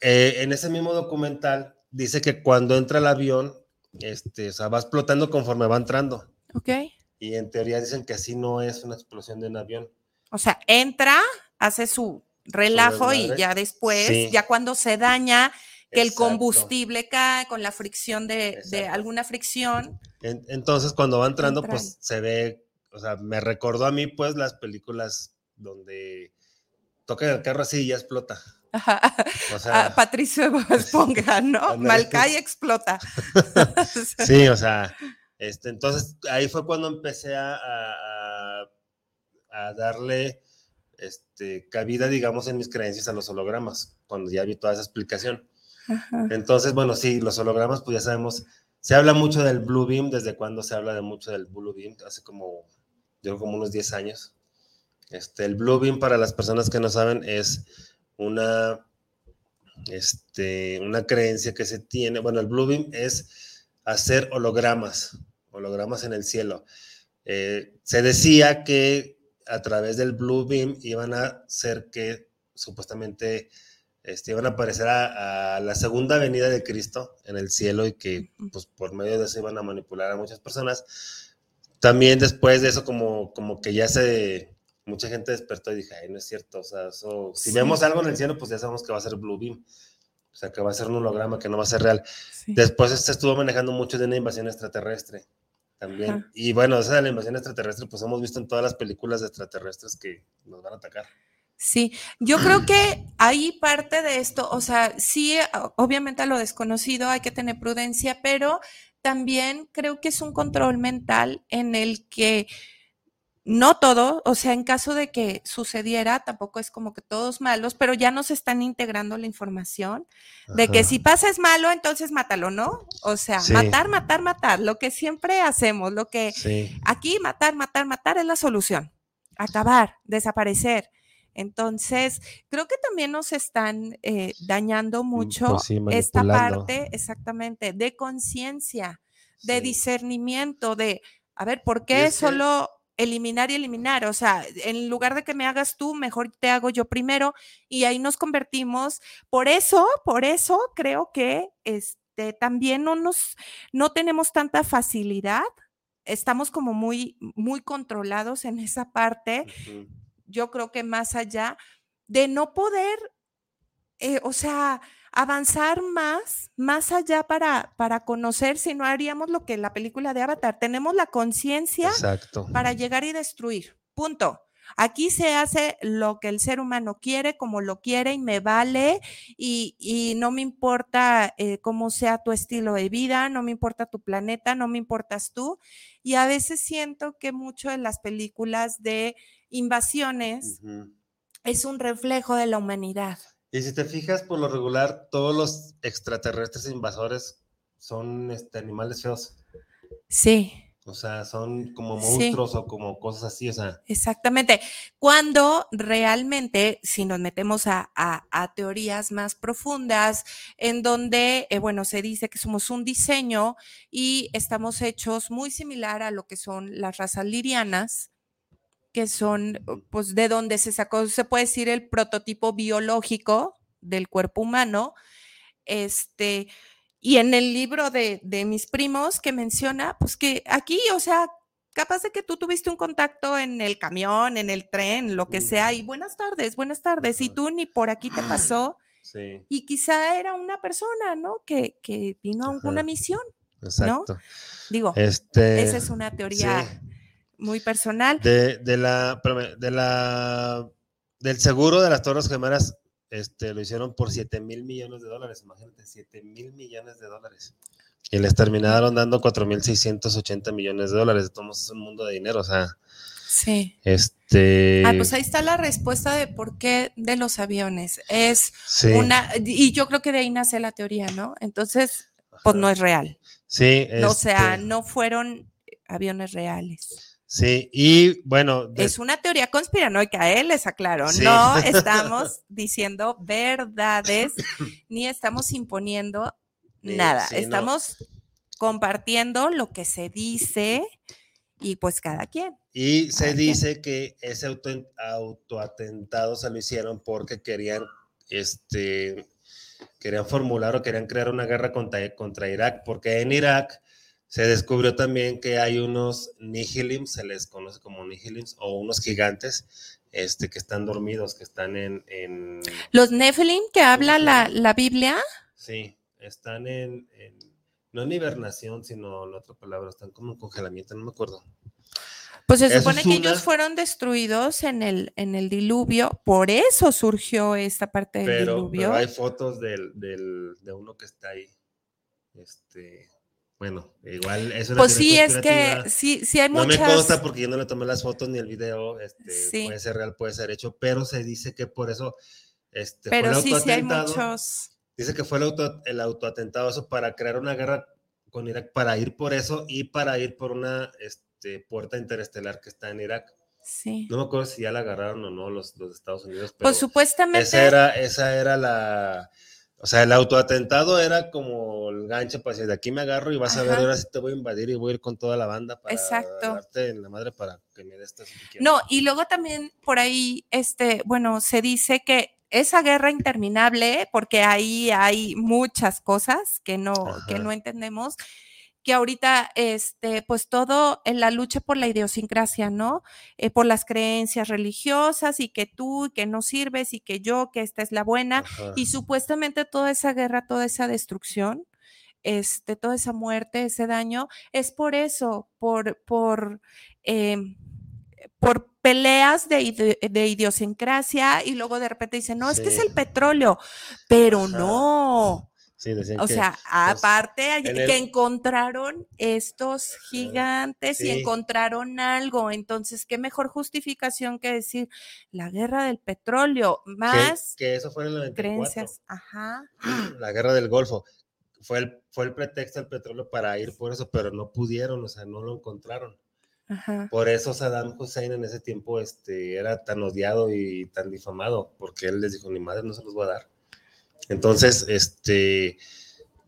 eh, en ese mismo documental dice que cuando entra el avión, este, o sea, va explotando conforme va entrando. Ok. Y en teoría dicen que así no es una explosión de un avión. O sea, entra, hace su relajo y ya después, ya cuando se daña, que el combustible cae con la fricción de, alguna fricción. entonces, cuando va entrando, pues se ve, o sea, me recordó a mí, pues, las películas donde toca el carro así y ya explota. O sea, Patricio Esponja, ¿no? <laughs> Malcay explota. <laughs> sí, o sea, este, entonces, ahí fue cuando empecé a, a, darle este, cabida, digamos, en mis creencias a los hologramas, cuando ya vi toda esa explicación. Entonces, bueno, sí, los hologramas, pues ya sabemos, se habla mucho del Blue Beam, desde cuando se habla de mucho del Blue Beam, hace como, yo como unos 10 años. Este, el Blue Beam, para las personas que no saben, es una, este, una creencia que se tiene, bueno, el Blue Beam es hacer hologramas, hologramas en el cielo. Eh, se decía que a través del Blue Beam iban a hacer que supuestamente este, iban a aparecer a, a, la segunda venida de Cristo en el cielo y que pues por medio de eso iban a manipular a muchas personas. También después de eso como, como que ya se, mucha gente despertó y dije, ay, no es cierto, o sea, eso, si sí. vemos algo en el cielo, pues ya sabemos que va a ser Blue Beam, o sea, que va a ser un holograma, que no va a ser real. Sí. Después se estuvo manejando mucho de una invasión extraterrestre también. Ajá. Y bueno, esa de la invasión extraterrestre, pues hemos visto en todas las películas de extraterrestres que nos van a atacar. Sí, yo creo que hay parte de esto, o sea, sí, obviamente a lo desconocido hay que tener prudencia, pero también creo que es un control mental en el que no todo, o sea, en caso de que sucediera, tampoco es como que todos malos, pero ya nos están integrando la información Ajá. de que si pasa es malo, entonces mátalo, ¿no? O sea, sí. matar, matar, matar, lo que siempre hacemos, lo que sí. aquí matar, matar, matar es la solución, acabar, desaparecer. Entonces, creo que también nos están eh, dañando mucho pues sí, esta parte, exactamente, de conciencia, de discernimiento, de, a ver, ¿por qué solo eliminar y eliminar? O sea, en lugar de que me hagas tú, mejor te hago yo primero y ahí nos convertimos. Por eso, por eso creo que este, también no nos, no tenemos tanta facilidad. Estamos como muy, muy controlados en esa parte. Uh -huh yo creo que más allá de no poder, eh, o sea, avanzar más, más allá para, para conocer, si no haríamos lo que la película de Avatar, tenemos la conciencia para llegar y destruir, punto. Aquí se hace lo que el ser humano quiere, como lo quiere y me vale y, y no me importa eh, cómo sea tu estilo de vida, no me importa tu planeta, no me importas tú. Y a veces siento que mucho en las películas de invasiones uh -huh. es un reflejo de la humanidad. Y si te fijas, por lo regular, todos los extraterrestres invasores son este, animales feos. Sí. O sea, son como monstruos sí. o como cosas así, o sea. Exactamente. Cuando realmente, si nos metemos a, a, a teorías más profundas, en donde, eh, bueno, se dice que somos un diseño y estamos hechos muy similar a lo que son las razas lirianas, que son, pues, de donde se sacó, se puede decir, el prototipo biológico del cuerpo humano. Este, y en el libro de, de, mis primos que menciona, pues que aquí, o sea, capaz de que tú tuviste un contacto en el camión, en el tren, lo que sea, y buenas tardes, buenas tardes, y tú ni por aquí te pasó. <clears throat> Sí. Y quizá era una persona, ¿no? Que, que vino a una misión. Exacto. ¿no? Digo, este, esa es una teoría. Sí muy personal. De, de la, de la, del seguro de las Torres Gemelas, este, lo hicieron por 7 mil millones de dólares, imagínate, 7 mil millones de dólares. Y les terminaron dando 4.680 millones de dólares. Tomamos es un mundo de dinero, o sea. Sí. Este. Ah, pues ahí está la respuesta de por qué de los aviones. Es sí. una. Y yo creo que de ahí nace la teoría, ¿no? Entonces, pues no es real. Sí. Este... O sea, no fueron aviones reales. Sí, y bueno. De... Es una teoría conspiranoica, ¿eh? Les aclaro. Sí. No <laughs> estamos diciendo verdades ni estamos imponiendo sí, nada. Sí, estamos no. compartiendo lo que se dice y pues cada quien. Y se dice quien. que ese auto, autoatentado se lo hicieron porque querían, este, querían formular o querían crear una guerra contra, contra Irak, porque en Irak se descubrió también que hay unos nihilims, se les conoce como nihilims, o unos gigantes este, que están dormidos, que están en... en ¿Los Nephilim que habla la, la, Biblia? Sí, están en, en, no en hibernación, sino en otra palabra, están como en congelamiento, no me acuerdo. Pues se supone es que una... ellos fueron destruidos en el, en el diluvio, por eso surgió esta parte del pero, diluvio. Pero hay fotos del, del, de uno que está ahí. Este, bueno, igual eso Pues sí, es que sí, sí hay no muchas... No me consta porque yo no le tomé las fotos ni el video, este, sí. puede ser real, puede ser hecho, pero se dice que por eso este, pero fue el sí, sí hay muchos... Dice que fue el, auto, el autoatentado eso para crear una guerra con Irak, para ir por eso y para ir por una este, puerta interestelar que está en Irak. Sí. No me acuerdo si ya la agarraron o no los, los Estados Unidos. Pero pues supuestamente... Esa era, esa era la o sea, el autoatentado era como el gancho para decir, de aquí me agarro y vas Ajá. a ver, ahora sí te voy a invadir y voy a ir con toda la banda para Exacto. darte en la madre para que me des no, y luego también por ahí, este, bueno, se dice que esa guerra interminable, porque ahí hay muchas cosas que no, que no entendemos, que ahorita, este, pues todo en la lucha por la idiosincrasia, ¿no? Eh, por las creencias religiosas y que tú, que no sirves y que yo, que esta es la buena, y supuestamente toda esa guerra, toda esa destrucción, este, toda esa muerte, ese daño, es por eso, por, por, em, por peleas de, de, idiosincrasia y luego de repente dicen, no, es que es el petróleo, pero no o sea, aparte que encontraron estos gigantes y encontraron algo, entonces qué mejor justificación que decir la guerra del petróleo más que, eso fue en el creencias, ajá. <clears throat> La guerra del Golfo fue el fue el pretexto del petróleo para ir por eso, pero no pudieron, o sea, no lo encontraron. Ajá. Por eso Saddam Hussein en ese tiempo este, era tan odiado y tan difamado, porque él les dijo, ni madre, no se los voy a dar. Entonces, este,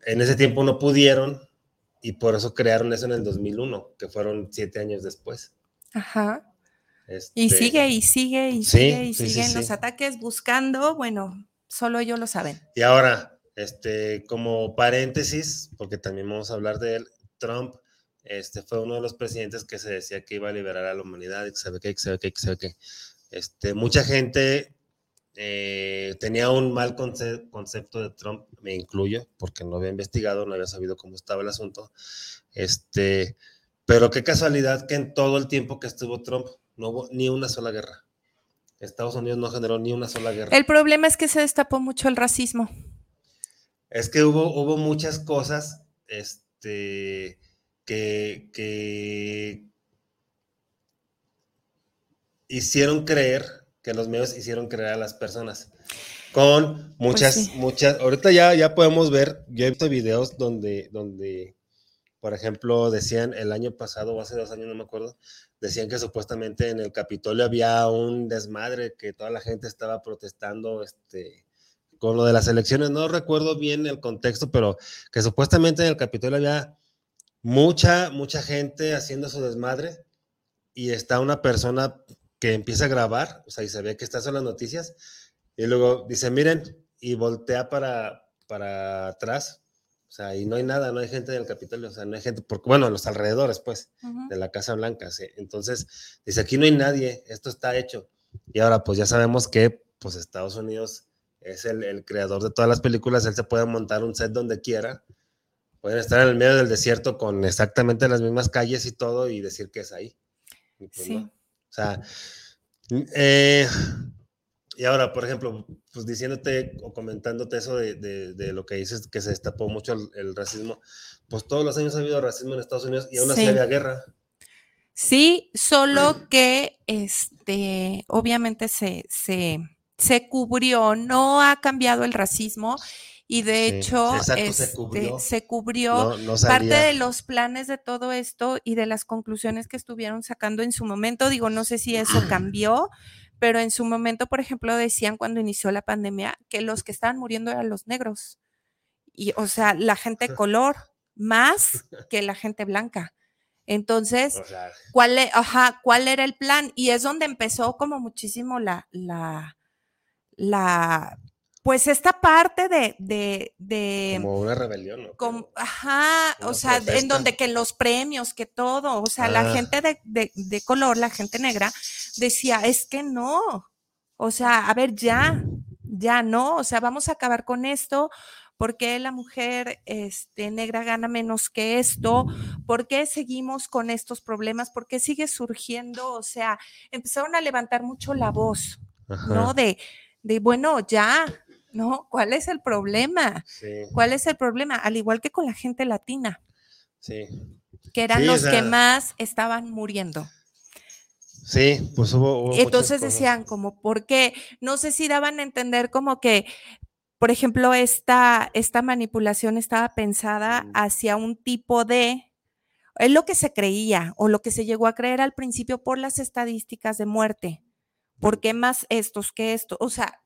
en ese tiempo no pudieron y por eso crearon eso en el 2001, que fueron siete años después. Ajá. y este, sigue y sigue y sigue y siguen los ataques buscando, bueno, solo ellos lo saben. Y ahora, este, como paréntesis, porque también vamos a hablar de él, Trump este, fue uno de los presidentes que se decía que iba a liberar a la humanidad, y que sabe qué, que sabe qué, que sabe qué. Este, mucha gente eh, tenía un mal concepto de Trump, me incluyo, porque no había investigado, no había sabido cómo estaba el asunto. Este, pero qué casualidad que en todo el tiempo que estuvo Trump no hubo ni una sola guerra. Estados Unidos no generó ni una sola guerra. El problema es que se destapó mucho el racismo. Es que hubo, hubo muchas cosas este, que, que hicieron creer que los medios hicieron creer a las personas. Con muchas, pues muchas, ahorita ya, ya podemos ver, yo he visto videos donde, donde, por ejemplo, decían el año pasado o hace dos años, no me acuerdo, decían que supuestamente en el Capitolio había un desmadre, que toda la gente estaba protestando, este, con lo de las elecciones, no recuerdo bien el contexto, pero que supuestamente en el Capitolio había mucha, mucha gente haciendo su desmadre y está una persona que empieza a grabar, o sea, y se ve que estas son las noticias, y luego dice, miren, y voltea para, para atrás, o sea, y no hay nada, no hay gente en el Capitolio, o sea, no hay gente, porque, bueno, los alrededores, pues, de la Casa Blanca, ¿sí? entonces, dice, aquí no hay nadie, esto está hecho, y ahora, pues ya sabemos que, pues, Estados Unidos es el, el creador de todas las películas, él se puede montar un set donde quiera, pueden estar en el medio del desierto con exactamente las mismas calles y todo, y decir que es ahí. Pues, sí. Sea, eh, y ahora, por ejemplo, pues diciéndote o comentándote eso de, lo que dices, que se destapó mucho el, racismo, pues todos los años ha habido racismo en Estados Unidos y aún así había guerra. Sí, solo que este, obviamente se, se, se cubrió, no ha cambiado el racismo y de hecho se cubrió, este, parte de los planes de todo esto y de las conclusiones que estuvieron sacando en su momento. Digo, no sé si eso <clears throat> cambió, pero en su momento, por ejemplo, decían cuando inició la pandemia que los que estaban muriendo eran los negros. Y, o sea, la gente de <laughs> color más que la gente blanca. Entonces, ¿cuál, e, ajá, ¿cuál era el plan? Y es donde empezó como muchísimo la, la, la pues esta parte de... de, como una rebelión, ¿no? ajá, o sea, en donde que los premios, que todo, o sea, la ah. gente de, de, color, la gente negra, decía, es que no, o sea, a ver, ya, ya no, o sea, vamos a acabar con esto. ¿Por qué la mujer este, negra gana menos que esto? ¿Por qué seguimos con estos problemas? ¿Por qué sigue surgiendo? O sea, empezaron a levantar mucho la voz, ¿no? De, de, bueno, ya, ¿no? ¿Cuál es el problema? ¿Cuál es el problema? Al igual que con la gente latina. Sí. Que eran los que más estaban muriendo. Sí, pues hubo. Entonces decían, como, ¿por qué? No sé si daban a entender como que, por ejemplo, esta, esta manipulación estaba pensada hacia un tipo de. Es lo que se creía o lo que se llegó a creer al principio por las estadísticas de muerte. ¿Por qué más estos que esto? O sea,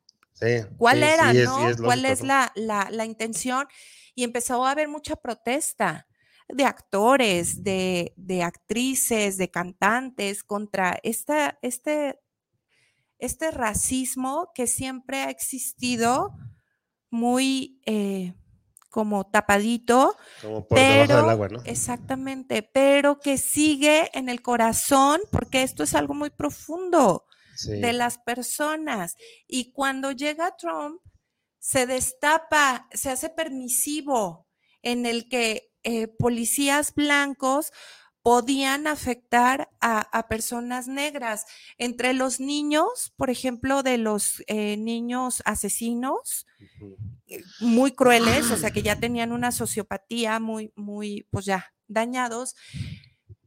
¿Cuál era, no? ¿Cuál es la, la, intención? Y empezó a haber mucha protesta de actores, de, de actrices, de cantantes contra esta, este, este racismo que siempre ha existido muy eh, como tapadito. Como por debajo pero, del agua, ¿no? Exactamente, pero que sigue en el corazón, porque esto es algo muy profundo Sí. de las personas. Y cuando llega Trump, se destapa, se hace permisivo en el que eh, policías blancos podían afectar a, a personas negras. Entre los niños, por ejemplo, de los eh, niños asesinos, eh, muy crueles, o sea, que ya tenían una sociopatía muy, muy, pues ya, dañados,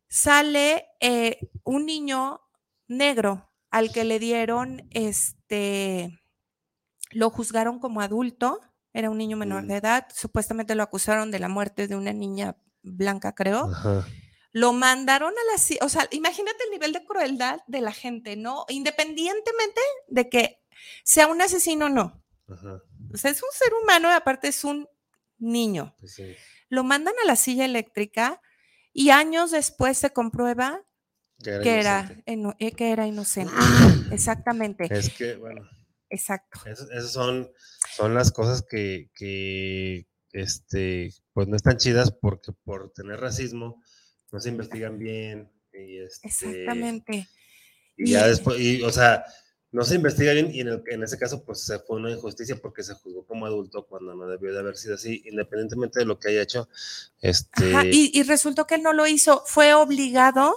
sale eh, un niño negro al que le dieron, este, lo juzgaron como adulto, era un niño menor Mm. de edad, supuestamente lo acusaron de la muerte de una niña blanca, creo. Ajá. Lo mandaron a la... ci- O sea, imagínate el nivel de crueldad de la gente, ¿no? Independientemente de que sea un asesino o no. Ajá. O sea, es un ser humano y aparte es un niño. Pues sí. Lo mandan a la silla eléctrica y años después se comprueba Que era que era, eh, que era inocente. <clears throat> Exactamente, Es que, bueno, exacto. esas, son, son las cosas que, que, este, pues no están chidas porque por tener racismo no se investigan bien y este, Exactamente. y ya después, y, o sea, no se investiga bien y en, el- en ese caso pues se fue una injusticia porque se juzgó como adulto cuando no debió de haber sido así, independientemente de lo que haya hecho, este, Ajá, y, y resultó que él no lo hizo, fue obligado,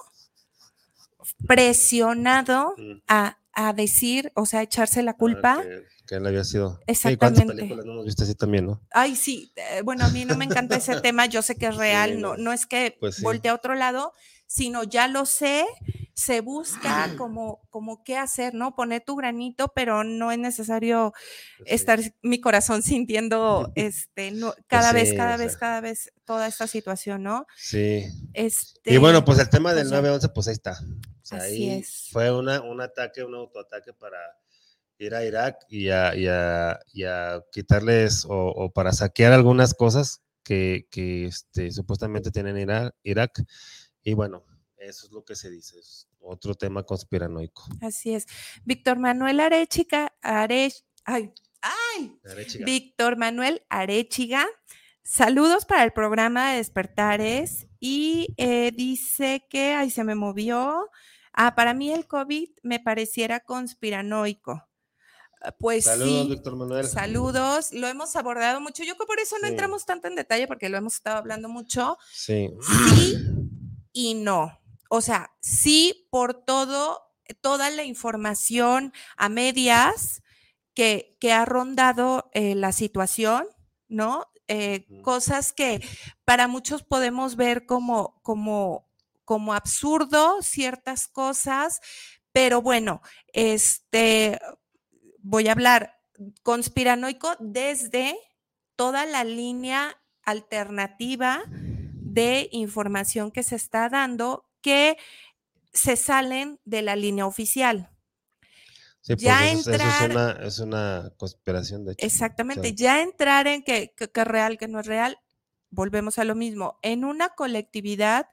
presionado mm, a, a decir, o sea, echarse la ah, culpa. que, que él había sido. Sí, ¿Cuántas Exactamente. películas no hemos visto así también, no? Ay, sí, eh, bueno, a mí no me encanta ese <laughs> tema, yo sé que es real, Sí, no, no. es que Pues sí. voltee a otro lado, sino ya lo sé, se busca como, como qué hacer, ¿no? Poner tu granito, pero no es necesario Pues sí. estar mi corazón sintiendo, <laughs> este, no, cada vez, cada o vez, cada vez toda esta situación, ¿no? Sí. Este, Y bueno, pues el tema del pues ya. 911, pues ahí está. Sea, Así ahí es. fue una, un ataque, un autoataque para ir a Irak y a, y a- y a quitarles o, o para saquear algunas cosas que, que, este, supuestamente tienen Irak, Irak. Y bueno, eso es lo que se dice. Es otro tema conspiranoico. Así es. Víctor Manuel Arechiga, Arech, ay, ay, Arechiga. Víctor Manuel Arechiga. Saludos para el programa de Despertares y eh, dice que, ay, se me movió. Ah, para mí el COVID me pareciera conspiranoico. Ah, Pues Saludos, sí. Víctor Manuel. Saludos, lo hemos abordado mucho. Yo creo por eso no Sí. entramos tanto en detalle porque lo hemos estado hablando mucho. Sí. Sí y no. O sea, sí por todo, toda la información a medias que, que ha rondado eh, la situación, ¿no? Eh. Cosas que para muchos podemos ver como, como, como absurdo, ciertas cosas, pero bueno, este, voy a hablar conspiranoico desde toda la línea alternativa de información que se está dando que se salen de la línea oficial. Sí, pues Ya eso, es- eso es, entrar- una, es una conspiración, de hecho. Exactamente, ya entrar en que, que- que es real, que no es real, volvemos a lo mismo. En una colectividad,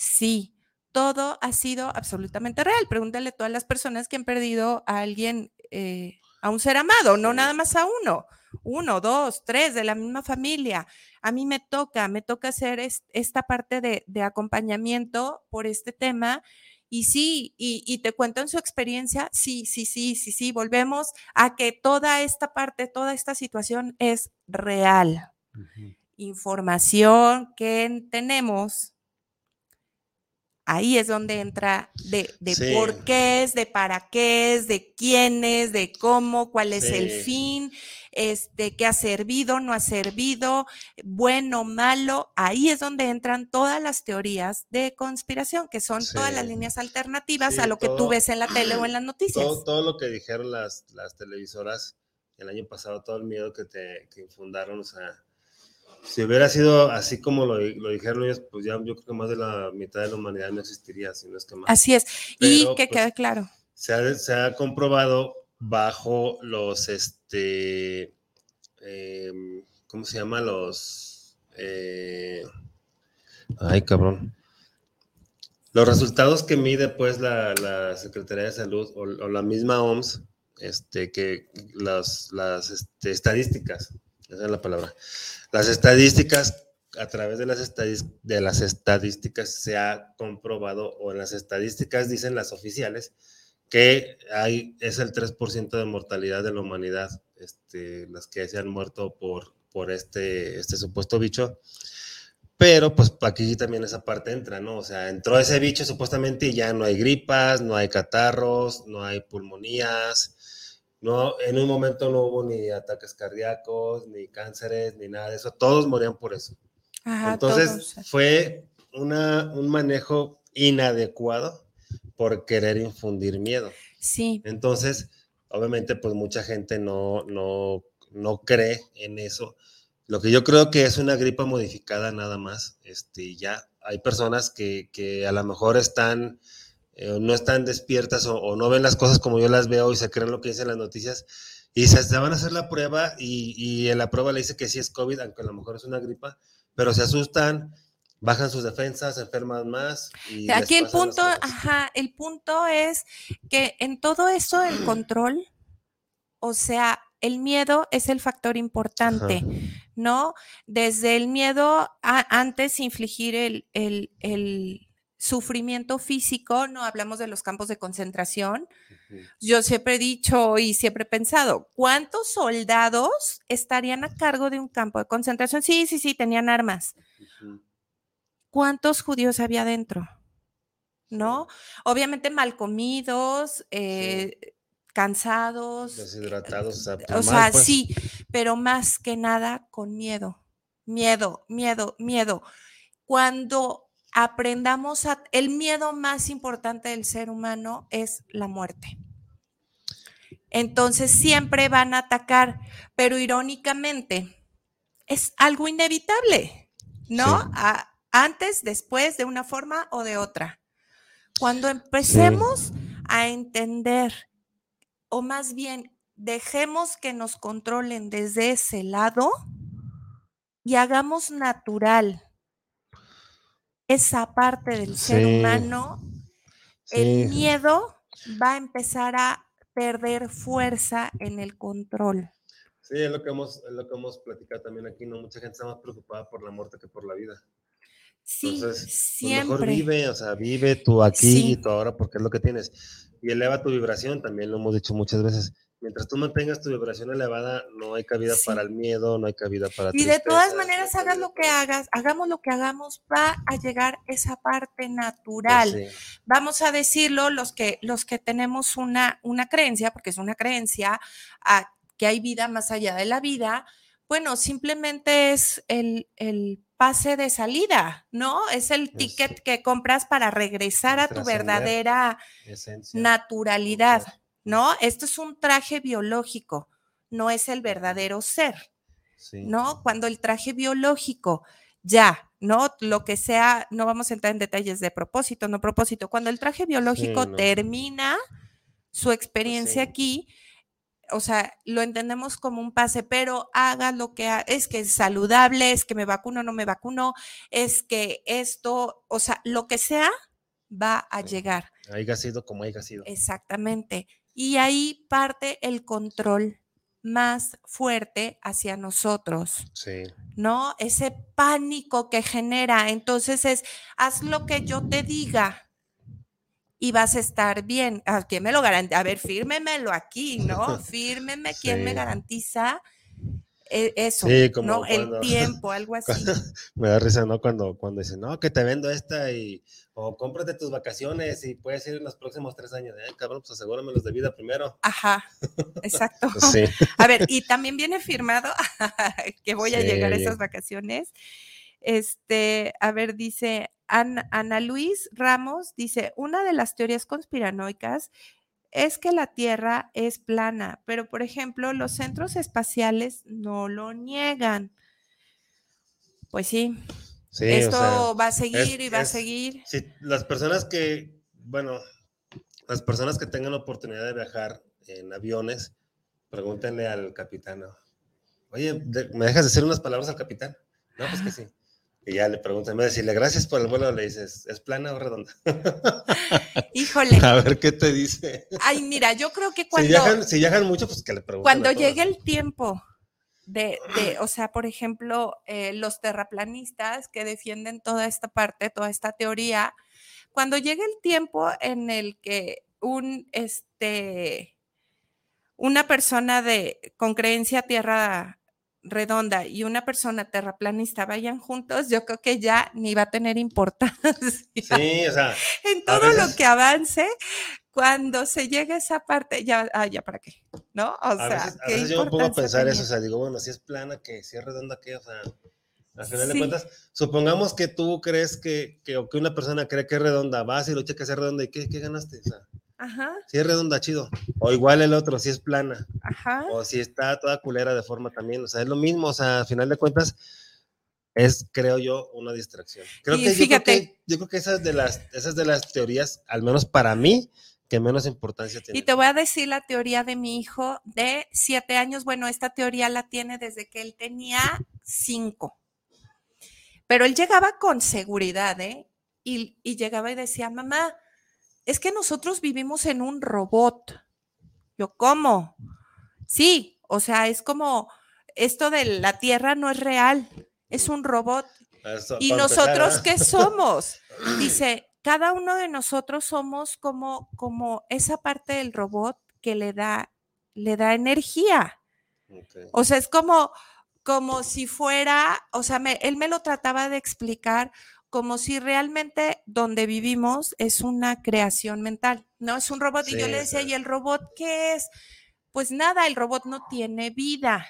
sí, todo ha sido absolutamente real. Pregúntale a todas las personas que han perdido a alguien, eh, a un ser amado, no nada más a uno, uno, dos, tres, de la misma familia. A mí me toca, me toca hacer es- esta parte de, de acompañamiento por este tema. Y sí, y, y te cuentan su experiencia, sí, sí, sí, sí, sí, volvemos a que toda esta parte, toda esta situación es real. Información que tenemos, ahí es donde entra de, de Sí. por qué es, de para qué es, de quién es, de cómo, cuál es el fin, este, qué ha servido, no ha servido, bueno, malo. Ahí es donde entran todas las teorías de conspiración, que son todas las líneas alternativas a lo que tú ves en la tele o en las noticias. todo, todo lo que dijeron las, las televisoras el año pasado, todo el miedo que te que infundaron, o sea, si hubiera sido así como lo, lo dijeron ellos, pues ya yo creo que más de la mitad de la humanidad no existiría, si no es que más. Así es. y que pues, quede claro. Se ha, se ha comprobado bajo los, este, em, ¿cómo se llama? Los, eh, ay cabrón. Los resultados que mide pues la, la Secretaría de Salud o, o, la misma OMS, este, que las, las este, estadísticas, esa es la palabra, las estadísticas, a través de las, de las estadísticas se ha comprobado, o en las estadísticas dicen las oficiales, que hay, es el 3% de mortalidad de la humanidad, este, las que se han muerto por, por este, este supuesto bicho. Pero pues aquí también esa parte entra, ¿no? O sea, entró ese bicho supuestamente y ya no hay gripas, no hay catarros, no hay pulmonías, no, en un momento no hubo ni ataques cardíacos, ni cánceres, ni nada de eso, todos morían por eso. Entonces fue una, un manejo inadecuado por querer infundir miedo. Sí. Entonces, obviamente, pues mucha gente no, no, no cree en eso lo que yo creo que es una gripa modificada nada más. Este, ya hay personas que, que a lo mejor están, eh, no están despiertas o, no ven las cosas como yo las veo y se creen lo que dicen las noticias y se, se van a hacer la prueba y, y, en la prueba le dice que sí es COVID, aunque a lo mejor es una gripa, pero se asustan, bajan sus defensas, se enferman más. Y Aquí el punto, ajá, el punto es que en todo eso el <clears throat> control, o sea, el miedo es el factor importante, ¿no? Desde el miedo a antes infligir el, el, sufrimiento físico, no hablamos de los campos de concentración. Yo siempre he dicho y siempre he pensado, ¿cuántos soldados estarían a cargo de un campo de concentración? Sí, sí, sí, tenían armas. ¿Cuántos judíos había dentro? ¿No? Obviamente mal comidos, eh, cansados. Deshidratados. O sea, sea pues. sí, pero más que nada con miedo. Miedo, miedo, miedo. Cuando aprendamos a... El miedo más importante del ser humano es la muerte. Entonces siempre van a atacar, pero irónicamente es algo inevitable, ¿no? antes, después, de una forma o de otra. Cuando empecemos a entender o más bien dejemos que nos controlen desde ese lado y hagamos natural esa parte del ser humano, el miedo va a empezar a perder fuerza en el control. Sí, es lo que hemos, es lo que hemos platicado también aquí, ¿no? Mucha gente está más preocupada por la muerte que por la vida. Sí, Entonces, siempre. Pues, mejor vive, o sea, vive tú aquí y tú ahora porque es lo que tienes y eleva tu vibración, también lo hemos dicho muchas veces. Mientras tú mantengas tu vibración elevada, no hay cabida para el miedo, no hay cabida para... Y de todas maneras, hagas lo que hagas, hagamos lo que hagamos, va a llegar esa parte natural. Pues Vamos a decirlo, los que, los que tenemos una, una creencia, porque es una creencia, a, que hay vida más allá de la vida, bueno, simplemente es el, el pase de salida, ¿no? Es el ticket que compras para regresar a tu verdadera naturalidad, ¿no? Esto es un traje biológico, no es el verdadero ser, ¿no? Cuando el traje biológico ya, ¿no? Lo que sea, no vamos a entrar en detalles de propósito, no propósito, cuando el traje biológico termina su experiencia aquí, o sea, lo entendemos como un pase, pero haga lo que es que es saludable, es que me vacuno, no me vacuno, es que esto, o sea, lo que sea va a llegar. Haya sido como haya sido. Exactamente. Y ahí parte el control más fuerte hacia nosotros. Sí. ¿No? Ese pánico que genera. Entonces es, haz lo que yo te diga y vas a estar bien. ¿A quién me lo garantiza? A ver, fírmemelo aquí, ¿no? <laughs> Fírmeme quién me garantiza e, eso, ¿no? el tiempo, algo así. <laughs> me da risa, ¿no? Cuando, cuando dicen, no, que te vendo esta y, o cómprate tus vacaciones y puedes ir en los próximos tres años. Eh, cabrón, pues asegúrame los de vida primero. Ajá, exacto. <laughs> sí. <laughs> A ver, y también viene firmado <laughs> que voy a llegar a esas vacaciones. Este, a ver, dice Ana, Luis Ramos, dice, una de las teorías conspiranoicas es que la Tierra es plana, pero por ejemplo, los centros espaciales no lo niegan. Pues sí. Esto va a seguir y va a seguir. Sí, las personas que, bueno, las personas que tengan la oportunidad de viajar en aviones, pregúntenle al capitán, oye, ¿me dejas decir unas palabras al capitán? No, pues que sí. Y ya le preguntan, me decirle, gracias por el vuelo, le dices, ¿es plana o redonda? <laughs> Híjole. <laughs> A ver qué te dice. Ay, mira, yo creo que Si cuando, viajan, si viajan mucho, pues que le pregunten. cuando llegue el tiempo de, de, o sea, por ejemplo, eh, los terraplanistas que defienden toda esta parte, toda esta teoría, cuando llegue el tiempo en el que un, este, una persona de, con creencia tierra redonda y una persona terraplanista vayan juntos, yo creo que ya ni va a tener importancia. Sí, o sea, <laughs> en todo veces- lo que avance, cuando se llegue a esa parte, ya, ah, ya para qué, ¿no? O a sea, veces, a ¿qué veces yo me pongo a pensar eso, o tenía? sea, digo, bueno, si es plana, que si es redonda, que, o sea, al final de Sí. cuentas, supongamos que tú crees que, que, o que una persona cree que es redonda, vas y lo checas es redonda, ¿y qué, qué ganaste? O sea, Ajá, si es redonda, chido. O igual el otro, si es plana. ajá. o si está toda culera de forma también, o sea, es lo mismo, o sea, al final de cuentas es, creo yo, una distracción. Creo Y que, fíjate- yo creo que yo creo que esas de las esas de las teorías, al menos para mí, que menos importancia Y tienen. te voy a decir la teoría de mi hijo de siete años. Bueno, esta teoría la tiene desde que él tenía cinco. Pero él llegaba con seguridad, ¿eh? Y, y llegaba y decía, mamá, es que nosotros vivimos en un robot. Yo, ¿cómo? Sí, o sea, es como esto de la Tierra no es real, es un robot. Eso, ¿Y nosotros ¿ah? qué somos? <laughs> Dice, cada uno de nosotros somos como, como esa parte del robot que le da, le da energía. O sea, es como, como si fuera, o sea, me- él me lo trataba de explicar como si realmente donde vivimos es una creación mental, ¿no? Es un robot. y yo le decía, sí. ¿y el robot qué es? Pues nada, el robot no tiene vida.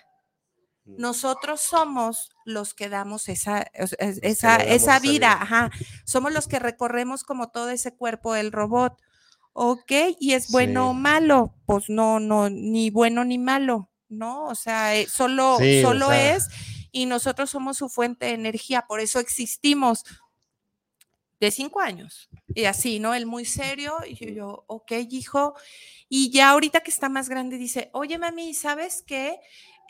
Nosotros somos los que damos esa, o esa, damos esa vida, ajá. Somos los que recorremos como todo ese cuerpo del robot. Ok, y es bueno o Sí. malo, pues no, no, ni bueno ni malo, ¿no? O sea, eh, solo, Sí, o solo sea. es, y nosotros somos su fuente de energía, por eso existimos de cinco años. Y así, ¿no? Él muy serio, y yo, yo, ok, hijo. Y ya ahorita que está más grande, dice, oye, mami, ¿sabes qué?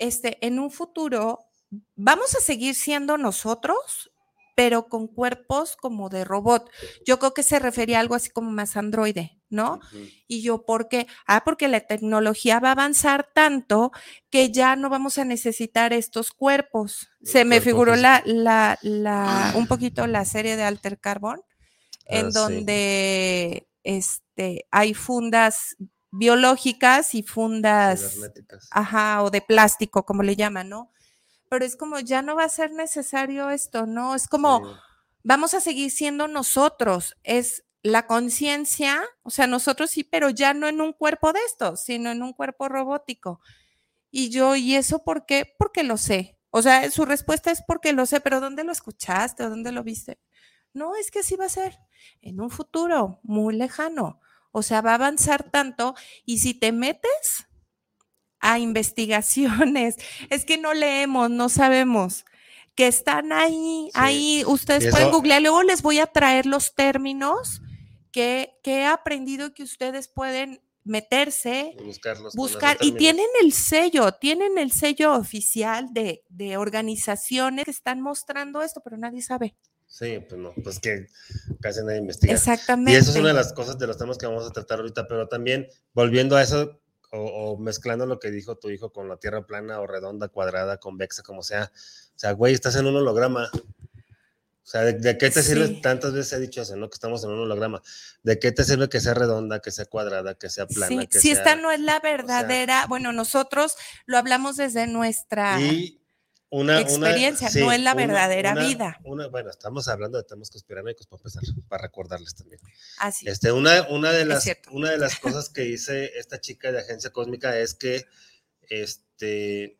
Este, en un futuro vamos a seguir siendo nosotros, pero con cuerpos como de robot. Yo creo que se refería a algo así como más androide, ¿no? Y yo, ¿por qué? Ah, porque la tecnología va a avanzar tanto que ya no vamos a necesitar estos cuerpos. Se me figuró la, la, la, un poquito la serie de Alter Carbon, en Ah, sí. donde este, hay fundas biológicas y fundas, ajá, o de plástico, como le llaman, ¿no? Pero es como, ya no va a ser necesario esto, ¿no? Es como, Sí. vamos a seguir siendo nosotros. Es la conciencia, o sea, nosotros sí, pero ya no en un cuerpo de estos, sino en un cuerpo robótico. Y yo, ¿y eso por qué? Porque lo sé. O sea, su respuesta es porque lo sé, pero ¿dónde lo escuchaste? ¿O ¿Dónde lo viste? No, es que así va a ser en un futuro muy lejano. O sea, va a avanzar tanto y si te metes a investigaciones, <laughs> es que no leemos, no sabemos, que están ahí, Sí. ahí, ustedes pueden googlear, luego les voy a traer los términos que, que he aprendido que ustedes pueden meterse, buscarlos. buscar, y tienen el sello, tienen el sello oficial de, de organizaciones que están mostrando esto, pero nadie sabe. Sí, pues no, pues que casi nadie investiga. Exactamente. Y eso es una de las cosas de los temas que vamos a tratar ahorita, pero también volviendo a eso o, o mezclando lo que dijo tu hijo con la tierra plana o redonda, cuadrada, convexa, como sea. O sea, güey, estás en un holograma. O sea, ¿de, de qué te sirve? Sí. Tantas veces he dicho eso, ¿no? Que estamos en un holograma. ¿De qué te sirve que sea redonda, que sea cuadrada, que sea plana? Sí, que si sea... esta no es la verdadera, bueno, nosotros lo hablamos desde nuestra... Y una, una- experiencia, sí, no es la verdadera una- vida. bueno, estamos hablando de temas conspiranoicos para empezar, para recordarles también. Así. Este, una, una, de las, una de las cosas que dice esta chica de Agencia Cósmica es que este,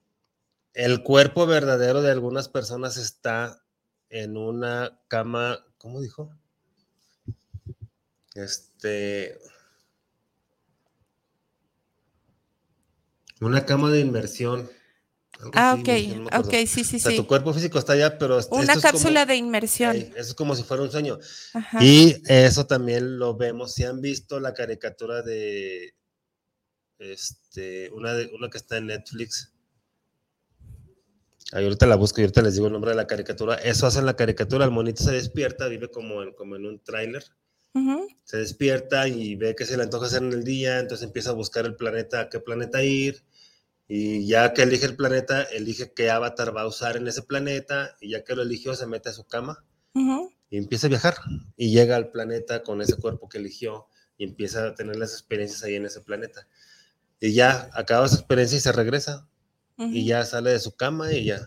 el cuerpo verdadero de algunas personas está en una cama, ¿cómo dijo? Este, una cama de inmersión. Ah, así, ok, no ok, sí, sí, O sea, sí. tu cuerpo físico está allá, pero Una como- cápsula de inmersión. Eso es como si fuera un sueño. Ajá. Y eso también lo vemos. Si han visto la caricatura de este, una, de, una que está en Netflix, ahorita la busco y ahorita les digo el nombre de la caricatura. Eso hace en la caricatura. El monito se despierta, vive como en, como en un tráiler. Se despierta y ve que se le antoja hacer en el día, entonces empieza a buscar el planeta, a qué planeta ir. Y ya que elige el planeta, elige qué avatar va a usar en ese planeta. Y ya que lo eligió, se mete a su cama y empieza a viajar. Y llega al planeta con ese cuerpo que eligió y empieza a tener las experiencias ahí en ese planeta. Y ya acaba esa experiencia y se regresa. Y ya sale de su cama y ya.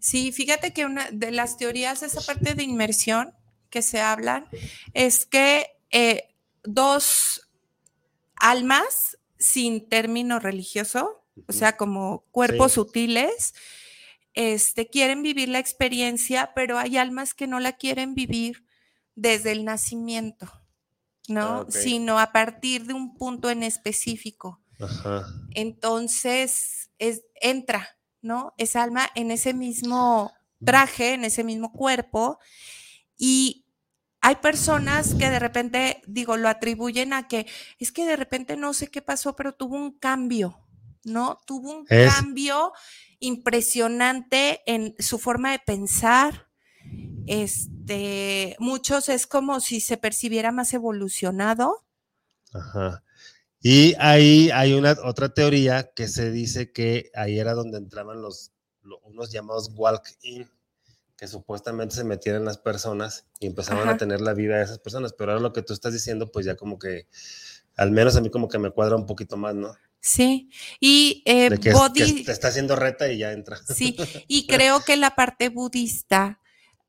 Sí, fíjate que una de las teorías, esa parte de inmersión que se hablan, es que eh, dos almas sin término religioso, o sea, como cuerpos sutiles, este, quieren vivir la experiencia, pero hay almas que no la quieren vivir desde el nacimiento. ¿no? Sino a partir de un punto en específico. Entonces, es, entra, ¿no? Esa alma en ese mismo traje, en ese mismo cuerpo, y hay personas que de repente, digo, lo atribuyen a que es que de repente no sé qué pasó, pero tuvo un cambio, ¿no? Tuvo un cambio impresionante en su forma de pensar, este, muchos es como si se percibiera más evolucionado. Ajá. Y ahí hay una otra teoría que se dice que ahí era donde entraban los, unos llamados walk-in, que supuestamente se metieran las personas y empezaban a tener la vida de esas personas. Pero ahora lo que tú estás diciendo, pues ya como que, al menos a mí como que me cuadra un poquito más, ¿no? Sí, y eh, body... te está haciendo reta y ya entra. Sí, <laughs> y creo que la parte budista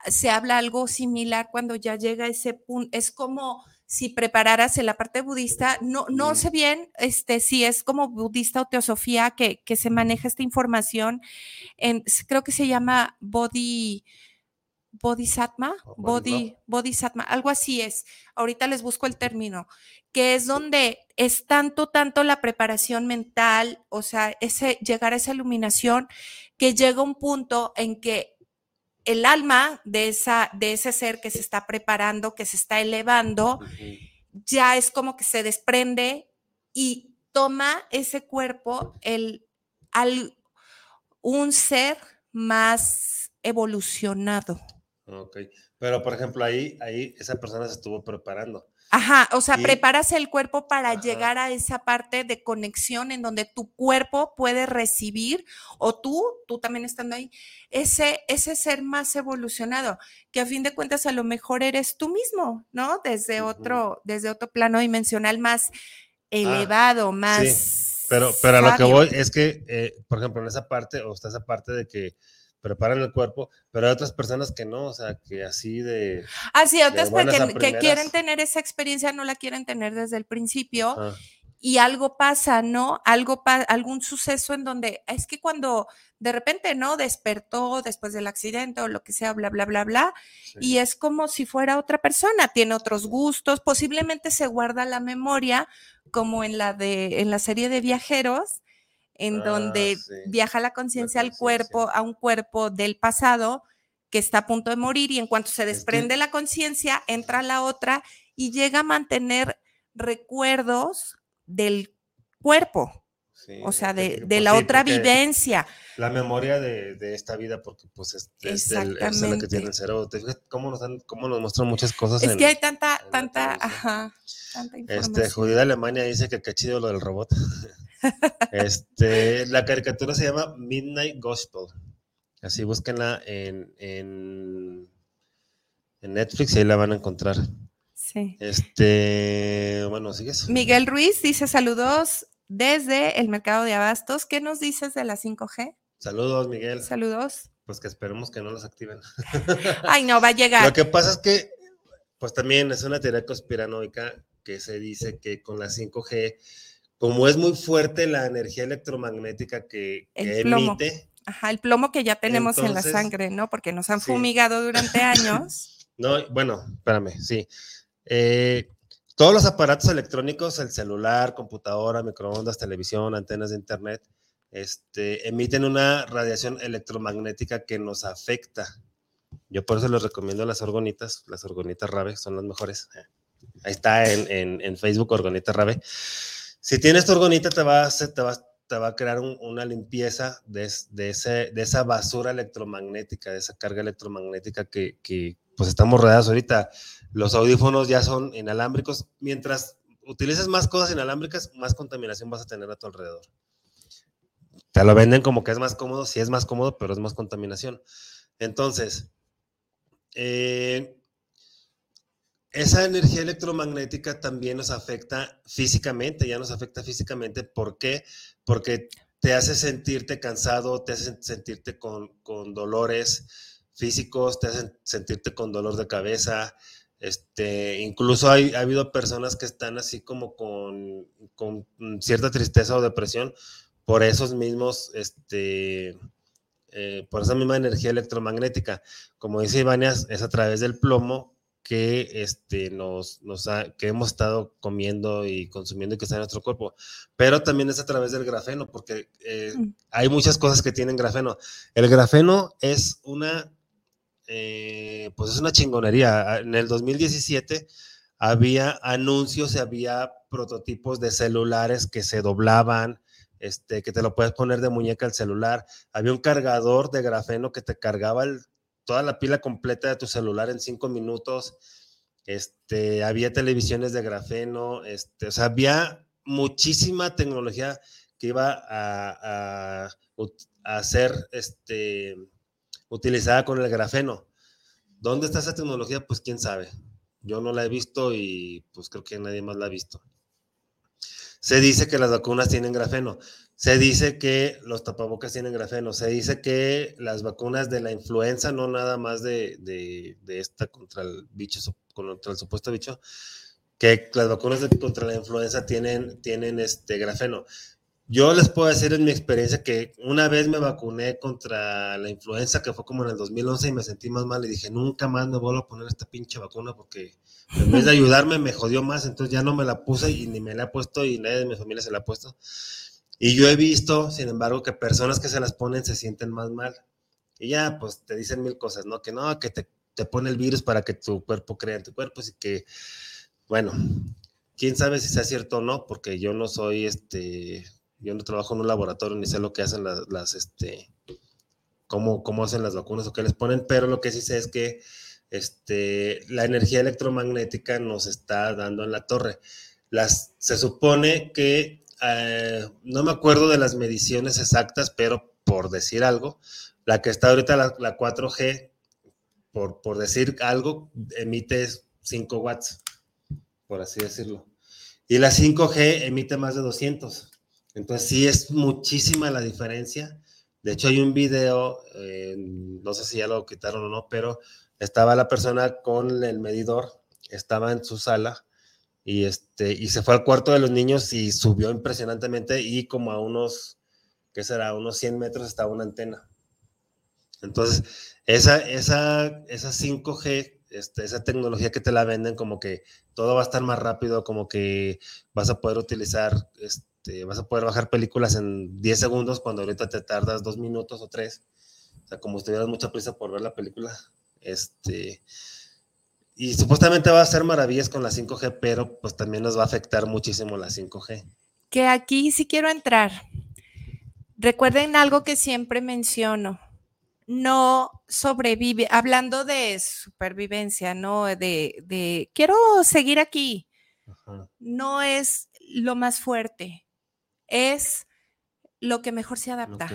se habla algo similar cuando ya llega ese punto. Es como si prepararas en la parte budista, no, no sé bien este, si es como budista o teosofía que, que se maneja esta información, en, creo que se llama body, bodhisattva, body, bodhisattva, algo así es. Ahorita les busco el término, que es donde es tanto, tanto la preparación mental, o sea, ese, llegar a esa iluminación, que llega un punto en que el alma de, esa, de ese ser que se está preparando, que se está elevando, ya es como que se desprende y toma ese cuerpo, el, al, un ser más evolucionado. Ok, pero por ejemplo ahí, ahí esa persona se estuvo preparando. Ajá, o sea, preparas el cuerpo para llegar a esa parte de conexión en donde tu cuerpo puede recibir, o tú, tú también estando ahí, ese, ese ser más evolucionado, que a fin de cuentas a lo mejor eres tú mismo, ¿no? Desde otro, desde otro plano dimensional más ah, elevado, más. Sí. Pero, pero a lo que voy es que, eh, por ejemplo, en esa parte, o está esa parte de que preparan el cuerpo, pero hay otras personas que no, o sea, que así de... Ah, sí, otras que, que, quieren tener esa experiencia, no la quieren tener desde el principio. Y algo pasa, ¿no? Algo algún suceso en donde es que cuando de repente, ¿no? Despertó después del accidente o lo que sea, bla, bla, bla, bla. Y es como si fuera otra persona, tiene otros gustos, posiblemente se guarda la memoria, como en la de, en la serie de viajeros, en ah, donde viaja la conciencia al cuerpo, a un cuerpo del pasado que está a punto de morir y en cuanto se desprende la conciencia, entra la otra y llega a mantener recuerdos del cuerpo. o sea, de, pues la otra vivencia. La memoria de, esta vida, porque pues es, es, el, la que tiene el cerebro. cómo nos, cómo nos muestran muchas cosas? Es que hay tanta, tanta, ajá, tanta este, información. Este, Judía Alemania dice que qué chido lo del robot. <laughs> Este, la caricatura se llama Midnight Gospel. Así búsquenla en, en, Netflix y ahí la van a encontrar. Sí. Este, bueno, sigues. Miguel Ruiz dice saludos desde el mercado de abastos. ¿Qué nos dices de la 5G? Saludos, Miguel. Saludos. Pues que esperemos que no los activen. <laughs> Ay, no, va a llegar. Lo que pasa es que, pues también es una teoría conspiranoica que se dice que con la 5G como es muy fuerte la energía electromagnética que, emite. Ajá, el plomo que ya tenemos en la sangre, ¿no? Porque nos han fumigado durante años. <laughs> No, bueno, espérame, sí. Eh, todos los aparatos electrónicos, el celular, computadora, microondas, televisión, antenas de internet, este, emiten una radiación electromagnética que nos afecta. Yo por eso les recomiendo las orgonitas, las orgonitas Rave, son las mejores. Ahí está en, en, en Facebook, Orgonita Rave. Si tienes tu orgonita, te va, te va, a crear una limpieza de, esa basura electromagnética, de esa carga electromagnética que, que pues estamos rodeados ahorita. Los audífonos ya son inalámbricos. Mientras utilices más cosas inalámbricas, más contaminación vas a tener a tu alrededor. Te lo venden como que es más cómodo, sí es más cómodo, pero es más contaminación. Entonces, eh, esa energía electromagnética también nos afecta físicamente, ya nos afecta físicamente. ¿Por qué? Porque te hace sentirte cansado, te hace sentirte con, dolores físicos, te hace sentirte con dolor de cabeza. Este, incluso hay, ha habido personas que están así como con, con cierta tristeza o depresión por esos mismos, este, eh, por esa misma energía electromagnética. Como dice Ivania, es a través del plomo que, este, nos, nos que hemos estado comiendo y consumiendo y que está en nuestro cuerpo. Pero también es a través del grafeno, porque eh, mm. hay muchas cosas que tienen grafeno. El grafeno es una, eh, pues es una chingonería. En el 2017 había anuncios y había prototipos de celulares que se doblaban, este, que te lo puedes poner de muñeca al celular. Había un cargador de grafeno que te cargaba el toda la pila completa de tu celular en cinco minutos. Este, había televisiones de grafeno, este, o sea, había muchísima tecnología que iba a, a, ser este, utilizada con el grafeno. ¿Dónde está esa tecnología? Pues quién sabe. Yo no la he visto y pues creo que nadie más la ha visto. Se dice que las vacunas tienen grafeno. Se dice que los tapabocas tienen grafeno, se dice que las vacunas de la influenza, no nada más de, de, esta contra el bicho, contra el supuesto bicho, que las vacunas contra la influenza tienen, tienen este grafeno. Yo les puedo decir en mi experiencia que una vez me vacuné contra la influenza, que fue como en el 2011, y me sentí más mal y dije, nunca más me vuelvo a poner esta pinche vacuna porque en vez de ayudarme me jodió más, entonces ya no me la puse y ni me la he puesto y nadie de mi familia se la ha puesto. Y yo he visto, sin embargo, que personas que se las ponen se sienten más mal. Y ya, pues te dicen mil cosas, ¿no? Que no, que te, te pone el virus para que tu cuerpo crea en tu cuerpo. Así que, bueno, quién sabe si sea cierto o no, porque yo no soy, este, yo no trabajo en un laboratorio ni sé lo que hacen las, las este, cómo, cómo hacen las vacunas o qué les ponen, pero lo que sí sé es que este, la energía electromagnética nos está dando en la torre. Las, se supone que eh, no me acuerdo de las mediciones exactas, pero por decir algo, la que está ahorita, la, 4G, por, por, decir algo, emite 5 watts, por así decirlo. Y la 5G emite más de 200. Entonces sí es muchísima la diferencia. De hecho hay un video, eh, no sé si ya lo quitaron o no, pero estaba la persona con el medidor, estaba en su sala y, este, y se fue al cuarto de los niños y subió impresionantemente y como a unos, ¿qué será? Unos 100 metros estaba una antena. Entonces, esa, esa, esa 5G, este, esa tecnología que te la venden como que todo va a estar más rápido, como que vas a poder utilizar, este, vas a poder bajar películas en 10 segundos cuando ahorita te tardas dos minutos o tres. O sea, como si tuvieras mucha prisa por ver la película. Este, y supuestamente va a hacer maravillas con la 5G, pero pues también nos va a afectar muchísimo la 5G. Que aquí sí quiero entrar. Recuerden algo que siempre menciono. No sobrevive, hablando de supervivencia, ¿no? De, de quiero seguir aquí. No es lo más fuerte, es lo que mejor se adapta.